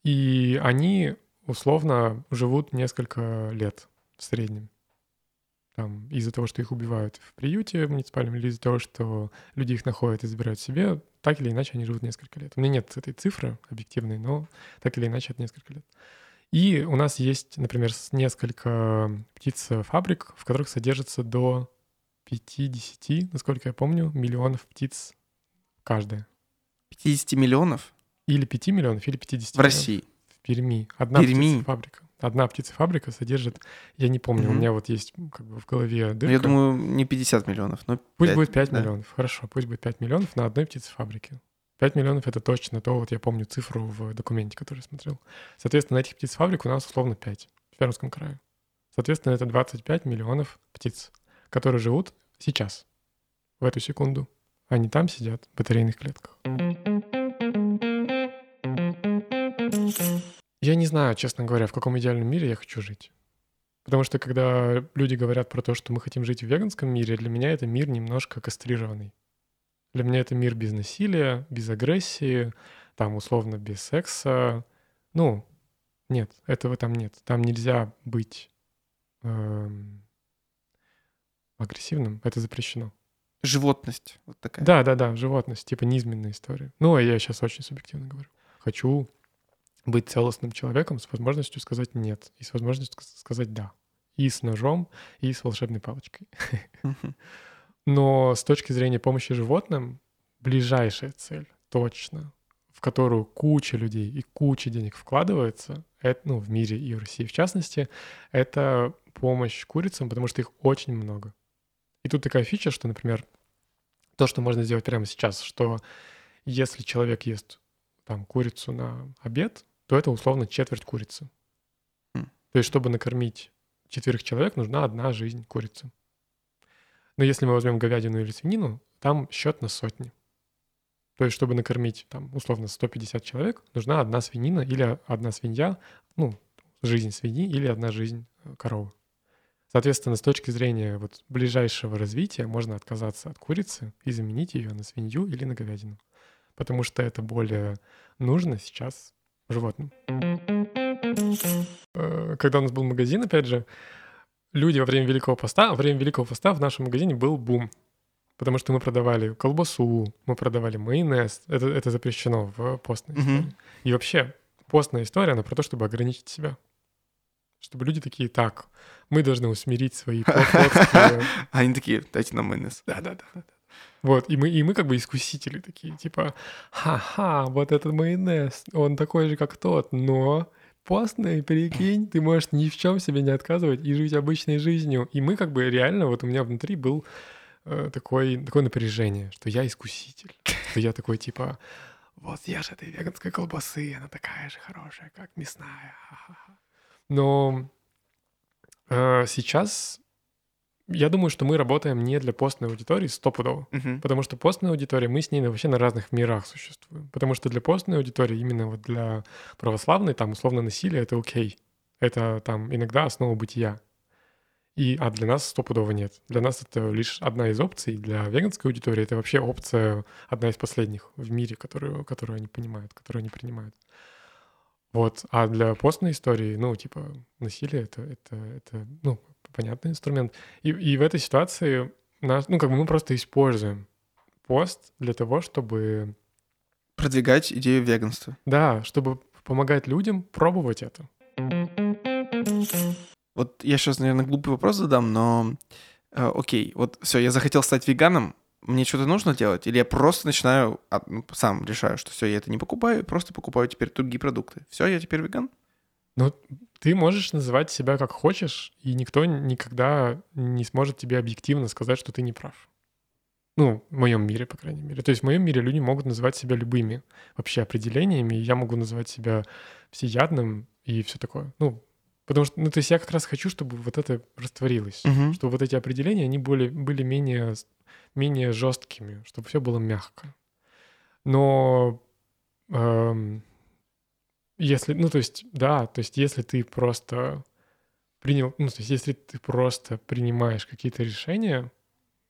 И они условно живут несколько лет в среднем. Там, из-за того, что их убивают в приюте муниципальном, или из-за того, что люди их находят и забирают себе, так или иначе они живут несколько лет. У меня нет этой цифры объективной, но так или иначе это несколько лет. И у нас есть, например, несколько птиц-фабрик, в которых содержится до 50, насколько я помню, миллионов птиц каждая. 50 миллионов Или 5 миллионов, или 50 в миллионов. России. В Перми. Одна Перми? птицефабрика. Одна птицефабрика содержит, я не помню, у Мгм. меня вот есть как бы в голове Ну, дырка. Я думаю, не 50 миллионов, но пусть пять, будет 5 да. миллионов. Хорошо, пусть будет 5 миллионов на одной птицефабрике. 5 миллионов — это точно то, вот я помню цифру в документе, который я смотрел. Соответственно, на этих птицефабрик у нас условно 5 в Пермском крае. Соответственно, это 25 миллионов птиц, которые живут сейчас, в эту секунду. Они там сидят в батарейных клетках. Я не знаю, честно говоря, в каком идеальном мире я хочу жить. Потому что когда люди говорят про то, что мы хотим жить в веганском мире, для меня это мир немножко кастрированный. Для меня это мир без насилия, без агрессии, там условно без секса. Ну, нет, этого там нет. Там нельзя быть эм, агрессивным, это запрещено. Животность вот такая. Да, да, да, животность, типа низменная история. Ну, а я сейчас очень субъективно говорю. Хочу быть целостным человеком с возможностью сказать нет и с возможностью ск- сказать да. И с ножом, и с волшебной палочкой. Но с точки зрения помощи животным, ближайшая цель, точно, в которую куча людей и куча денег вкладывается, это, ну, в мире и в России в частности, это помощь курицам, потому что их очень много. И тут такая фича, что, например, то, что можно сделать прямо сейчас, что если человек ест там курицу на обед, то это условно четверть курицы. М. То есть, чтобы накормить четверых человек, нужна одна жизнь курицы. Но если мы возьмем говядину или свинину, там счет на сотни. То есть, чтобы накормить, там, условно, 150 человек, нужна одна свинина или одна свинья, ну, жизнь свиньи или одна жизнь э, коровы. Соответственно, с точки зрения вот ближайшего развития можно отказаться от курицы и заменить ее на свинью или на говядину. Потому что это более нужно сейчас животным. Э, Когда у нас был магазин, опять же, люди во время Великого Поста, во время Великого Поста в нашем магазине был бум. Потому что мы продавали колбасу, мы продавали майонез. Это, это запрещено в постной истории. И вообще, постная история, она про то, чтобы ограничить себя. Чтобы люди такие, так, мы должны усмирить свои плотские А Они такие, дайте нам майонез. да-да-да. Вот, и мы, и мы как бы искусители такие, типа, ха-ха, вот этот майонез, он такой же, как тот, но постный, прикинь, ты можешь ни в чем себе не отказывать и жить обычной жизнью. И мы как бы реально, вот у меня внутри был э, такой, такое напряжение, что я искуситель, что я такой, типа, вот ешь этой веганской колбасы, она такая же хорошая, как мясная. ха-ха-ха». Но э, сейчас я думаю, что мы работаем не для постной аудитории стопудово. Мгм. Потому что постная аудитория, мы с ней вообще на разных мирах существуем. Потому что для постной аудитории, именно вот для православной, там условно насилие — это окей. Это там иногда основа бытия. И, а для нас стопудово нет. Для нас это лишь одна из опций. Для веганской аудитории это вообще опция, одна из последних в мире, которую, которую они понимают, которую они принимают. Вот. А для постной истории, ну, типа, насилие это, это, это ну, понятный инструмент. И, и в этой ситуации нас, ну, как бы мы просто используем пост для того, чтобы, Продвигать идею веганства. да, чтобы помогать людям пробовать это. Вот я сейчас, наверное, глупый вопрос задам, но э, окей, вот все, я захотел стать веганом, мне что-то нужно делать? Или я просто начинаю, а, ну, сам решаю, что все, я это не покупаю, просто покупаю теперь другие продукты. Все, я теперь веган? Но ты можешь называть себя как хочешь, и никто никогда не сможет тебе объективно сказать, что ты не прав. Ну, в моем мире, по крайней мере. То есть в моем мире люди могут называть себя любыми вообще определениями, и я могу называть себя всеядным и все такое. Ну, потому что, ну, то есть я как раз хочу, чтобы вот это растворилось, Мгм. чтобы вот эти определения, они были, были менее, менее жесткими, чтобы все было мягко. Но эм, если, ну, то есть, да, то есть, если ты просто принял, ну, то есть, если ты просто принимаешь какие-то решения,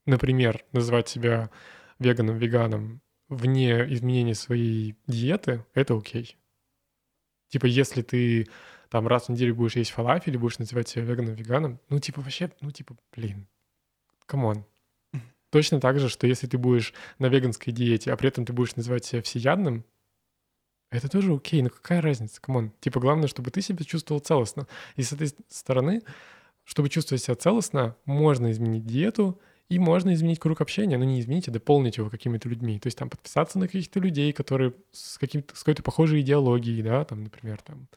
например, называть себя веганом, веганом вне изменения своей диеты, это окей. Типа, если ты там раз в неделю будешь есть фалафель будешь называть себя веганом, веганом, ну, типа, вообще, ну, типа, блин, come on. Точно так же, что если ты будешь на веганской диете, а при этом ты будешь называть себя всеядным, это тоже окей, но какая разница, come on. Типа, главное, чтобы ты себя чувствовал целостно. И с этой стороны, чтобы чувствовать себя целостно, можно изменить диету, и можно изменить круг общения, но не изменить, а дополнить его какими-то людьми. То есть там подписаться на каких-то людей, которые с, каким-то, с какой-то похожей идеологией, да, там, например, там,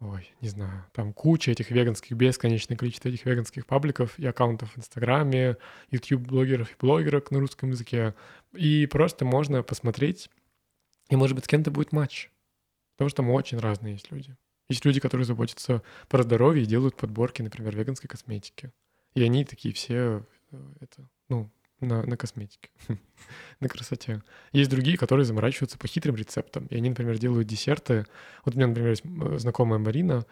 ой, не знаю, там куча этих веганских, бесконечное количество этих веганских пабликов и аккаунтов в Инстаграме, YouTube-блогеров и блогерок на русском языке. И просто можно посмотреть, и, может быть, с кем-то будет матч. Потому что там очень разные есть люди. Есть люди, которые заботятся про здоровье и делают подборки, например, веганской косметики. И они такие все Э, это, ну, на, на косметике, на красоте. Есть другие, которые заморачиваются по хитрым рецептам. И они, например, делают десерты. Вот у меня, например, есть знакомая Марина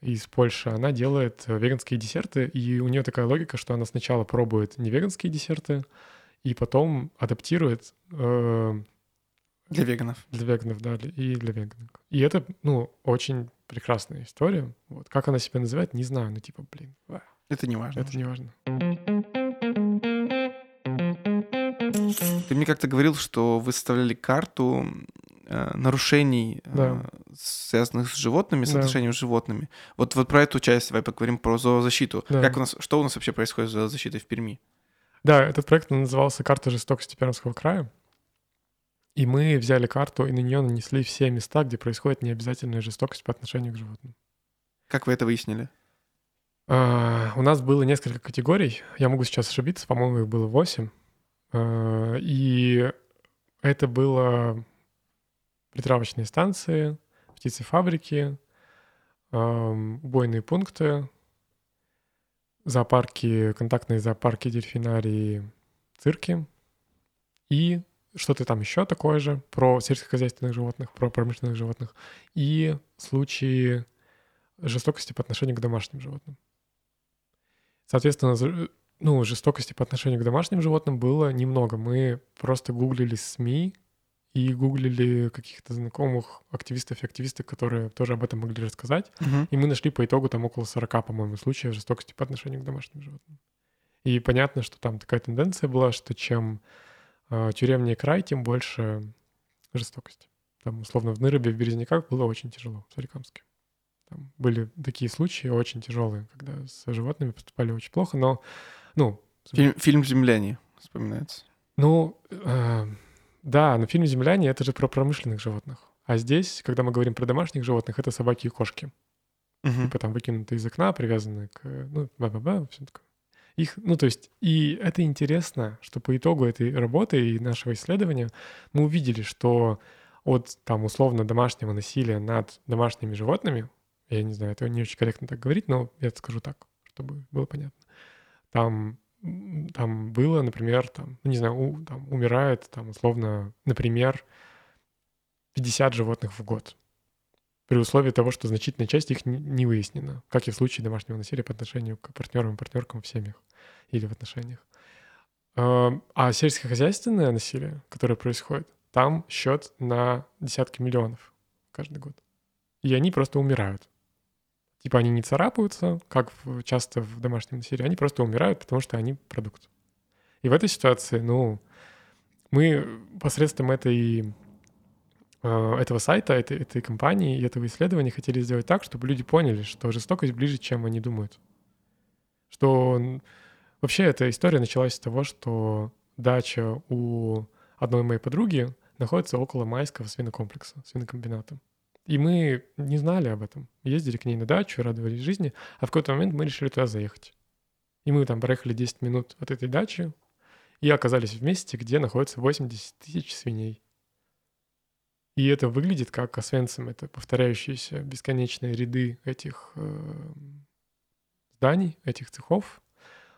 из Польши. Она делает э, веганские десерты, и у нее такая логика, что она сначала пробует не веганские десерты, и потом адаптирует... Э, для веганов. Для веганов, да, и для веганов. И это, ну, очень прекрасная история. Вот. Как она себя называет, не знаю, но типа, блин. Это не важно. Это не важно. Ты мне как-то говорил, что вы составляли карту э, нарушений, э, да. связанных с животными, с да. отношениями с животными. Вот, вот про эту часть давай поговорим про зоозащиту. Да. Как у нас, что у нас вообще происходит с зоозащитой в Перми? Да, этот проект назывался «Карта жестокости Пермского края». И мы взяли карту и на нее нанесли все места, где происходит необязательная жестокость по отношению к животным. Как вы это выяснили? Uh, у нас было несколько категорий. Я могу сейчас ошибиться, по-моему, их было восемь и это было притравочные станции, птицефабрики, uh, убойные пункты, зоопарки, контактные зоопарки, дельфинарии, цирки и что-то там еще такое же про сельскохозяйственных животных, про промышленных животных и случаи жестокости по отношению к домашним животным. Соответственно, ну, жестокости по отношению к домашним животным было немного. Мы просто гуглили СМИ и гуглили каких-то знакомых активистов и активисток, которые тоже об этом могли рассказать. Uh-huh. И мы нашли по итогу там около 40, по-моему, случаев жестокости по отношению к домашним животным. И понятно, что там такая тенденция была, что чем э, тюремнее край, тем больше жестокости. Там, условно, в Нырыбе, в Березняках было очень тяжело, в Соликамске. Там были такие случаи очень тяжелые, когда с животными поступали очень плохо, но, ну... Фильм, фильм «Земляне» вспоминается. Ну, э, да, но фильм «Земляне» — это же про промышленных животных. А здесь, когда мы говорим про домашних животных, это собаки и кошки. Угу. Типа там выкинутые из окна, привязанные к... Ну, ба-ба-ба, все такое. Их, ну, то есть, и это интересно, что по итогу этой работы и нашего исследования мы увидели, что от там условно домашнего насилия над домашними животными я не знаю, это не очень корректно так говорить, но я это скажу так, чтобы было понятно. Там, там было, например, там, ну, не знаю, у, там умирает, там, условно, например, 50 животных в год. При условии того, что значительная часть их не выяснена, как и в случае домашнего насилия по отношению к партнерам и партнеркам в семьях или в отношениях. А сельскохозяйственное насилие, которое происходит, там счет на десятки миллионов каждый год. И они просто умирают. Типа они не царапаются, как часто в домашнем насилии, они просто умирают, потому что они продукт. И в этой ситуации, ну, мы посредством этой, э, этого сайта, этой, этой компании и этого исследования хотели сделать так, чтобы люди поняли, что жестокость ближе, чем они думают. Что вообще эта история началась с того, что дача у одной моей подруги находится около майского свинокомплекса, свинокомбината. И мы не знали об этом. Ездили к ней на дачу, радовались жизни, а в какой-то момент мы решили туда заехать. И мы там проехали 10 минут от этой дачи и оказались в месте, где находится 80 тысяч свиней. И это выглядит как Освенцим, это повторяющиеся бесконечные ряды этих э, зданий, этих цехов.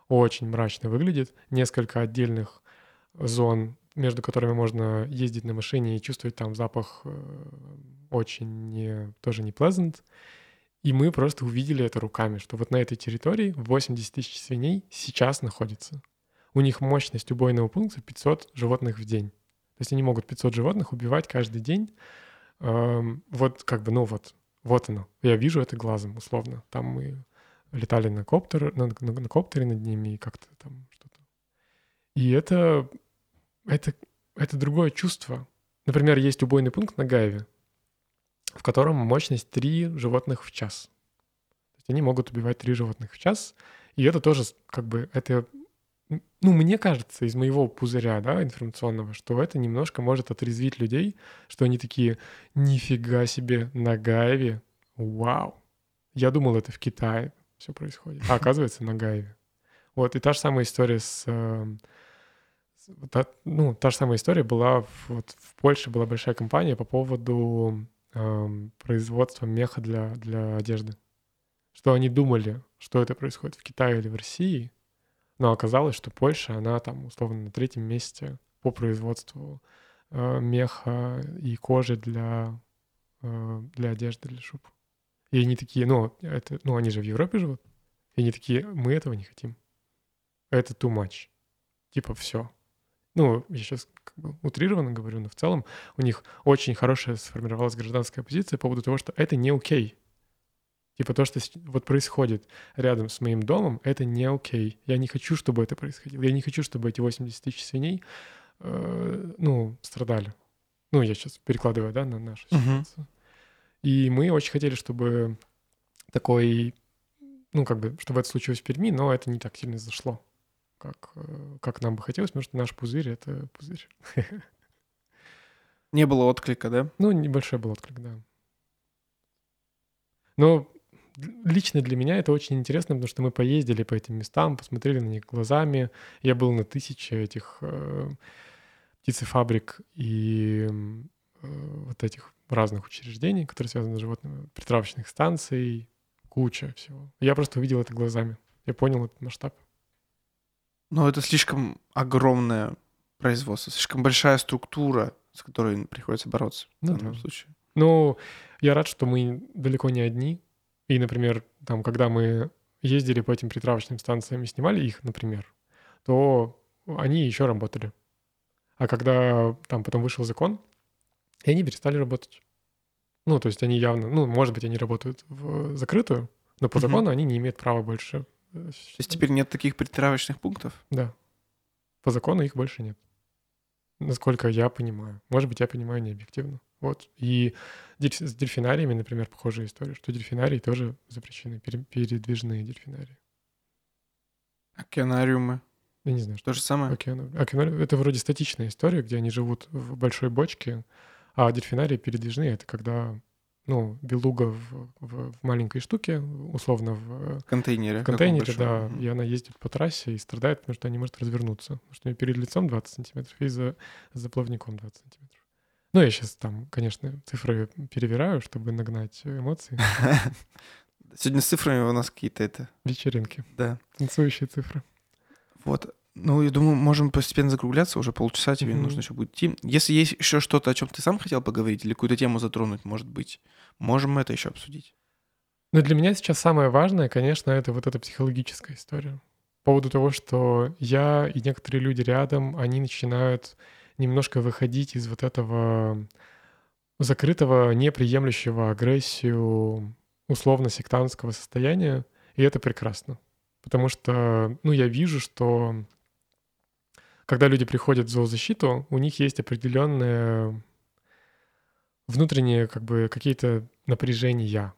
Очень мрачно выглядит. Несколько отдельных зон, между которыми можно ездить на машине и чувствовать там запах э, очень не, тоже не pleasant. И мы просто увидели это руками, что вот на этой территории 80 тысяч свиней сейчас находится. У них мощность убойного пункта 500 животных в день. То есть они могут 500 животных убивать каждый день. Эм, вот как бы, ну вот, вот оно. Я вижу это глазом, условно. Там мы летали на, коптер, на, на, на коптере над ними и как-то там что-то. И это, это, это другое чувство. Например, есть убойный пункт на Гаеве, в котором мощность 3 животных в час. То есть они могут убивать 3 животных в час. И это тоже как бы, это, ну, мне кажется, из моего пузыря, да, информационного, что это немножко может отрезвить людей, что они такие, нифига себе, на Гаеве, вау. Я думал, это в Китае все происходит. А оказывается, на Гаеве. Вот, и та же самая история с... Эм, та, ну, та же самая история была... Вот в Польше была большая компания по поводу производства меха для, для одежды. Что они думали, что это происходит в Китае или в России, но оказалось, что Польша, она там условно на третьем месте по производству э, меха и кожи для, э, для одежды, для шуб. И они такие, ну, это, ну, они же в Европе живут. И они такие, мы этого не хотим. Это too much. Типа все. Ну, я сейчас как бы утрированно говорю, но в целом у них очень хорошая сформировалась гражданская позиция по поводу того, что это не окей. Типа то, что вот происходит рядом с моим домом, это не окей. Я не хочу, чтобы это происходило. Я не хочу, чтобы эти 80 тысяч свиней, э, ну, страдали. Ну, я сейчас перекладываю, да, на нашу ситуацию. Uh-huh. И мы очень хотели, чтобы такой, ну, как бы, чтобы это случилось в Перми, но это не так сильно зашло, как, э, как нам бы хотелось, потому что наш пузырь — это пузырь. Не было отклика, да? Ну, небольшой был отклик, да. Но лично для меня это очень интересно, потому что мы поездили по этим местам, посмотрели на них глазами. Я был на тысяче этих э, птицефабрик и э, вот этих разных учреждений, которые связаны с животными, притравочных станций, куча всего. Я просто увидел это глазами. Я понял этот масштаб. Но это слишком огромное производство, слишком большая структура, с которой приходится бороться ну, в данном да. случае. Ну, я рад, что мы далеко не одни. И, например, там, когда мы ездили по этим притравочным станциям и снимали их, например, то они еще работали. А когда там потом вышел закон, и они перестали работать. Ну, то есть они явно, ну, может быть, они работают в закрытую, но по закону угу. они не имеют права больше. Э, то есть теперь нет таких притравочных пунктов? Да. По закону их больше нет. Насколько я понимаю. Может быть, я понимаю не объективно. Вот. И с дельфинариями, например, похожая история, что дельфинарии тоже запрещены, передвижные дельфинарии. Океанариумы? Я не знаю. Что. То же самое? Океан... Океанариум — это вроде статичная история, где они живут в большой бочке, а дельфинарии передвижные — это когда ну, белуга в, в, в маленькой штуке, условно в контейнере. В контейнере, да. И она ездит по трассе и страдает, потому что она не может развернуться. Потому что у нее перед лицом 20 сантиметров и за, за плавником 20 сантиметров. Ну, я сейчас там, конечно, цифры перевираю, чтобы нагнать эмоции. Сегодня с цифрами у нас какие-то это... Вечеринки. Да. Танцующие цифры. Вот. Ну, я думаю, можем постепенно закругляться, уже полчаса тебе mm-hmm. нужно еще будет идти. Если есть еще что-то, о чем ты сам хотел поговорить, или какую-то тему затронуть, может быть, можем это еще обсудить. Но для меня сейчас самое важное, конечно, это вот эта психологическая история. По поводу того, что я и некоторые люди рядом, они начинают немножко выходить из вот этого закрытого, неприемлющего агрессию условно-сектантского состояния, и это прекрасно. Потому что, ну, я вижу, что когда люди приходят в зоозащиту, у них есть определенные внутренние как бы какие-то напряжения.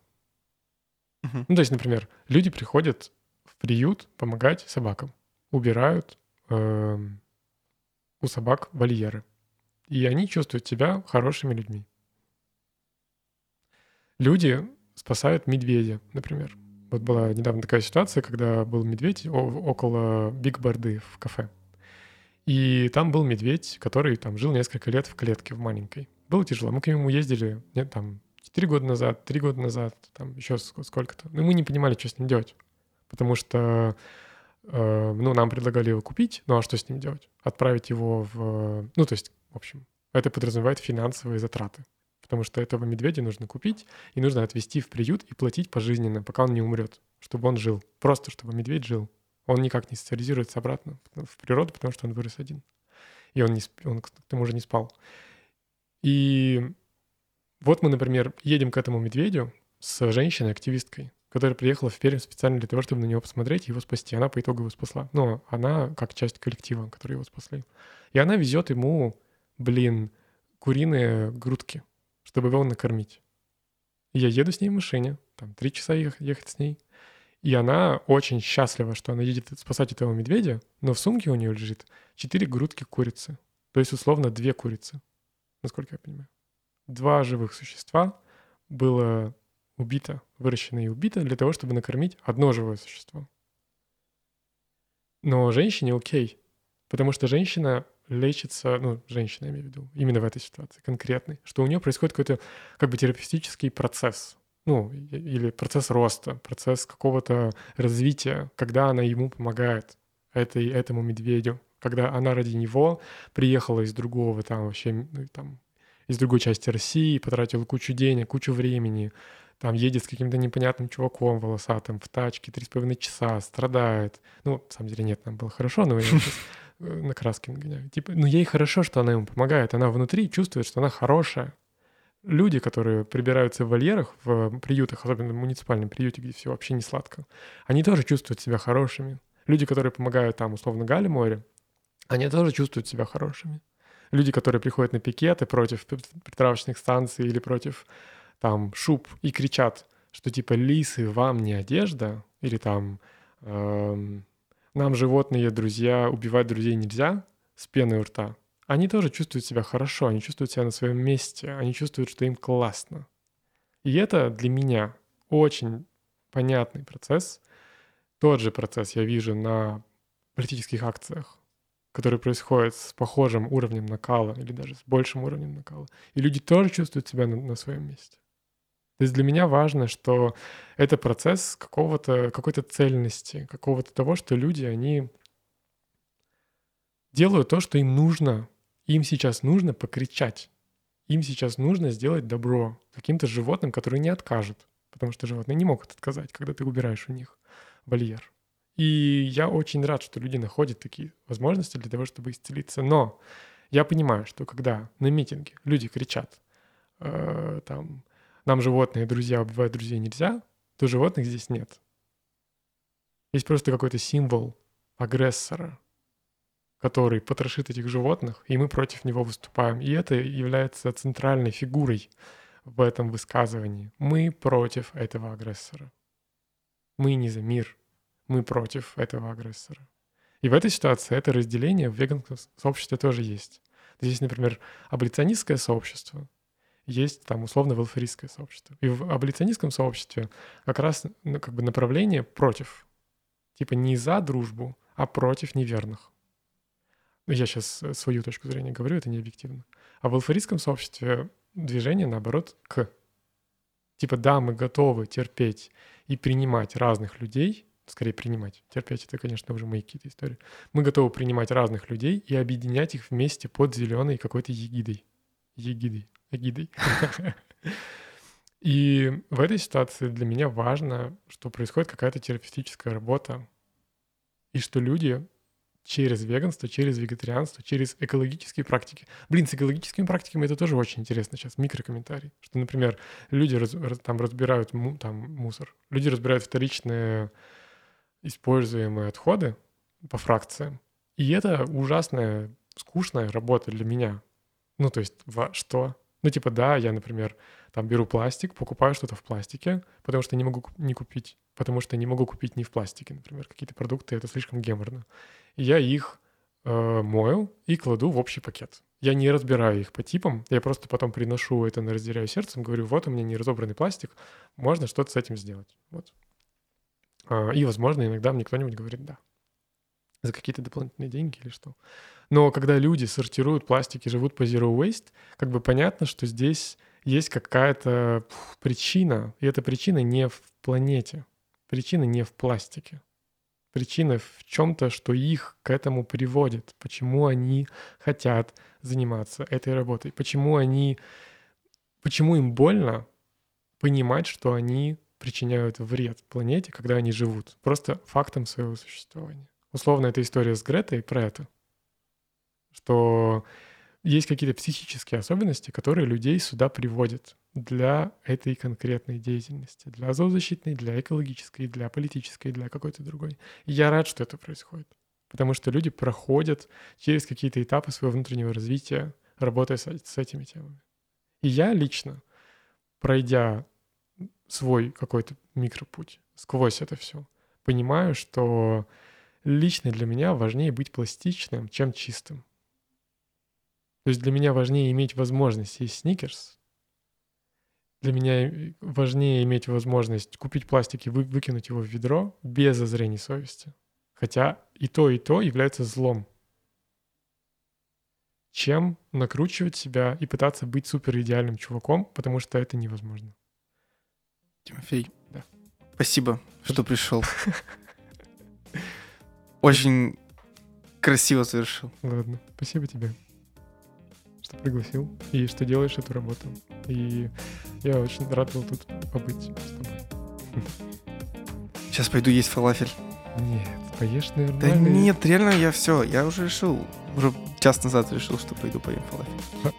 Uh-huh. Ну, то есть, например, люди приходят в приют помогать собакам, убирают э, у собак вольеры, и они чувствуют себя хорошими людьми. Люди спасают медведя, например. Вот была недавно такая ситуация, когда был медведь около Биг Барды в кафе. И там был медведь, который там жил несколько лет в клетке в маленькой. Было тяжело. Мы к нему ездили, нет, там, 4 года назад, 3 года назад, там еще сколько-то. Но мы не понимали, что с ним делать. Потому что Э, ну, нам предлагали его купить, ну а что с ним делать? Отправить его в... Ну, то есть, в общем, это подразумевает финансовые затраты. Потому что этого медведя нужно купить, и нужно отвезти в приют и платить пожизненно, пока он не умрет, чтобы он жил. Просто чтобы медведь жил. Он никак не социализируется обратно в природу, потому что он вырос один. И он, не, он к тому же не спал. И вот мы, например, едем к этому медведю с женщиной-активисткой которая приехала в Пермь специально для того, чтобы на него посмотреть и его спасти. Она по итогу его спасла. Но она как часть коллектива, который его спасли. И она везет ему, блин, куриные грудки, чтобы его накормить. И я еду с ней в машине, там три часа ехать с ней. И она очень счастлива, что она едет спасать этого медведя, но в сумке у нее лежит четыре грудки курицы. То есть, условно, две курицы, насколько я понимаю. Два живых существа было убито, выращено и убито для того, чтобы накормить одно живое существо. Но женщине окей, потому что женщина лечится, ну, женщина, я имею в виду, именно в этой ситуации конкретной, что у нее происходит какой-то как бы терапевтический процесс, ну, или процесс роста, процесс какого-то развития, когда она ему помогает, этой, этому медведю, когда она ради него приехала из другого там вообще, ну, там, из другой части России, потратила кучу денег, кучу времени, там едет с каким-то непонятным чуваком волосатым в тачке три с половиной часа, страдает. Ну, на самом деле нет, нам было хорошо, но я сейчас э, на краске нагоняю. Типа, ну ей хорошо, что она ему помогает. Она внутри чувствует, что она хорошая. Люди, которые прибираются в вольерах, в приютах, особенно в муниципальном приюте, где все вообще не сладко, они тоже чувствуют себя хорошими. Люди, которые помогают там, условно, Гале море, они тоже чувствуют себя хорошими. Люди, которые приходят на пикеты против притравочных станций или против там шуб и кричат, что типа лисы вам не одежда, или там эм, нам животные друзья, убивать друзей нельзя с пеной у рта, они тоже чувствуют себя хорошо, они чувствуют себя на своем месте, они чувствуют, что им классно. И это для меня очень понятный процесс. Тот же процесс я вижу на политических акциях, которые происходят с похожим уровнем накала или даже с большим уровнем накала. И люди тоже чувствуют себя на, на своем месте. То есть для меня важно, что это процесс какого-то, какой-то цельности, какого-то того, что люди, они делают то, что им нужно. Им сейчас нужно покричать. Им сейчас нужно сделать добро каким-то животным, которые не откажут. Потому что животные не могут отказать, когда ты убираешь у них вольер. И я очень рад, что люди находят такие возможности для того, чтобы исцелиться. Но я понимаю, что когда на митинге люди кричат, э, там, нам животные, друзья, убивать друзей нельзя, то животных здесь нет. Есть просто какой-то символ агрессора, который потрошит этих животных, и мы против него выступаем. И это является центральной фигурой в этом высказывании. Мы против этого агрессора. Мы не за мир, мы против этого агрессора. И в этой ситуации это разделение в веганском сообществе тоже есть. Здесь, например, аболиционистское сообщество, есть там условно велфаристское сообщество. И в аболиционистском сообществе как раз ну, как бы направление против. Типа не за дружбу, а против неверных. Я сейчас э, свою точку зрения говорю, это не объективно. А в велфаристском сообществе движение, наоборот, к. Типа, да, мы готовы терпеть и принимать разных людей, скорее принимать. Терпеть — это, конечно, уже мои какие-то истории. Мы готовы принимать разных людей и объединять их вместе под зеленой какой-то егидой. Егидой эгидой. И в этой ситуации для меня важно, что происходит какая-то терапевтическая работа, и что люди через веганство, через вегетарианство, через экологические практики. Блин, с экологическими практиками это тоже очень интересно сейчас, микрокомментарий. Что, например, люди раз, раз, там разбирают му, там, мусор, люди разбирают вторичные используемые отходы по фракциям. И это ужасная, скучная работа для меня. Ну, то есть, во что? Ну, типа, да, я, например, там беру пластик, покупаю что-то в пластике, потому что не могу не купить, потому что не могу купить не в пластике, например, какие-то продукты, это слишком геморно. Я их э, мою и кладу в общий пакет. Я не разбираю их по типам, я просто потом приношу это на разделяю сердцем, говорю, вот у меня неразобранный пластик, можно что-то с этим сделать. Вот. А, и, возможно, иногда мне кто-нибудь говорит «да» за какие-то дополнительные деньги или что. Но когда люди сортируют пластик и живут по zero waste, как бы понятно, что здесь есть какая-то причина, и эта причина не в планете, причина не в пластике. Причина в чем-то, что их к этому приводит. Почему они хотят заниматься этой работой. Почему они... Почему им больно понимать, что они причиняют вред планете, когда они живут. Просто фактом своего существования. Условно, эта история с Гретой про это. Что есть какие-то психические особенности, которые людей сюда приводят для этой конкретной деятельности, для зоозащитной, для экологической, для политической, для какой-то другой. И я рад, что это происходит, потому что люди проходят через какие-то этапы своего внутреннего развития, работая с, с этими темами. И я лично, пройдя свой какой-то микропуть сквозь это все, понимаю, что лично для меня важнее быть пластичным, чем чистым. То есть для меня важнее иметь возможность есть сникерс, для меня важнее иметь возможность купить пластик и вы, выкинуть его в ведро без зазрений совести. Хотя и то, и то является злом. Чем накручивать себя и пытаться быть супер идеальным чуваком, потому что это невозможно. Тимофей, да. спасибо, что пришел. Очень красиво совершил. Ладно, спасибо тебе что пригласил и что делаешь эту работу. И я очень рад был тут побыть с тобой. Сейчас пойду есть фалафель. Нет, поешь, наверное. Да нет, реально я все, я уже решил, уже час назад решил, что пойду поем фалафель.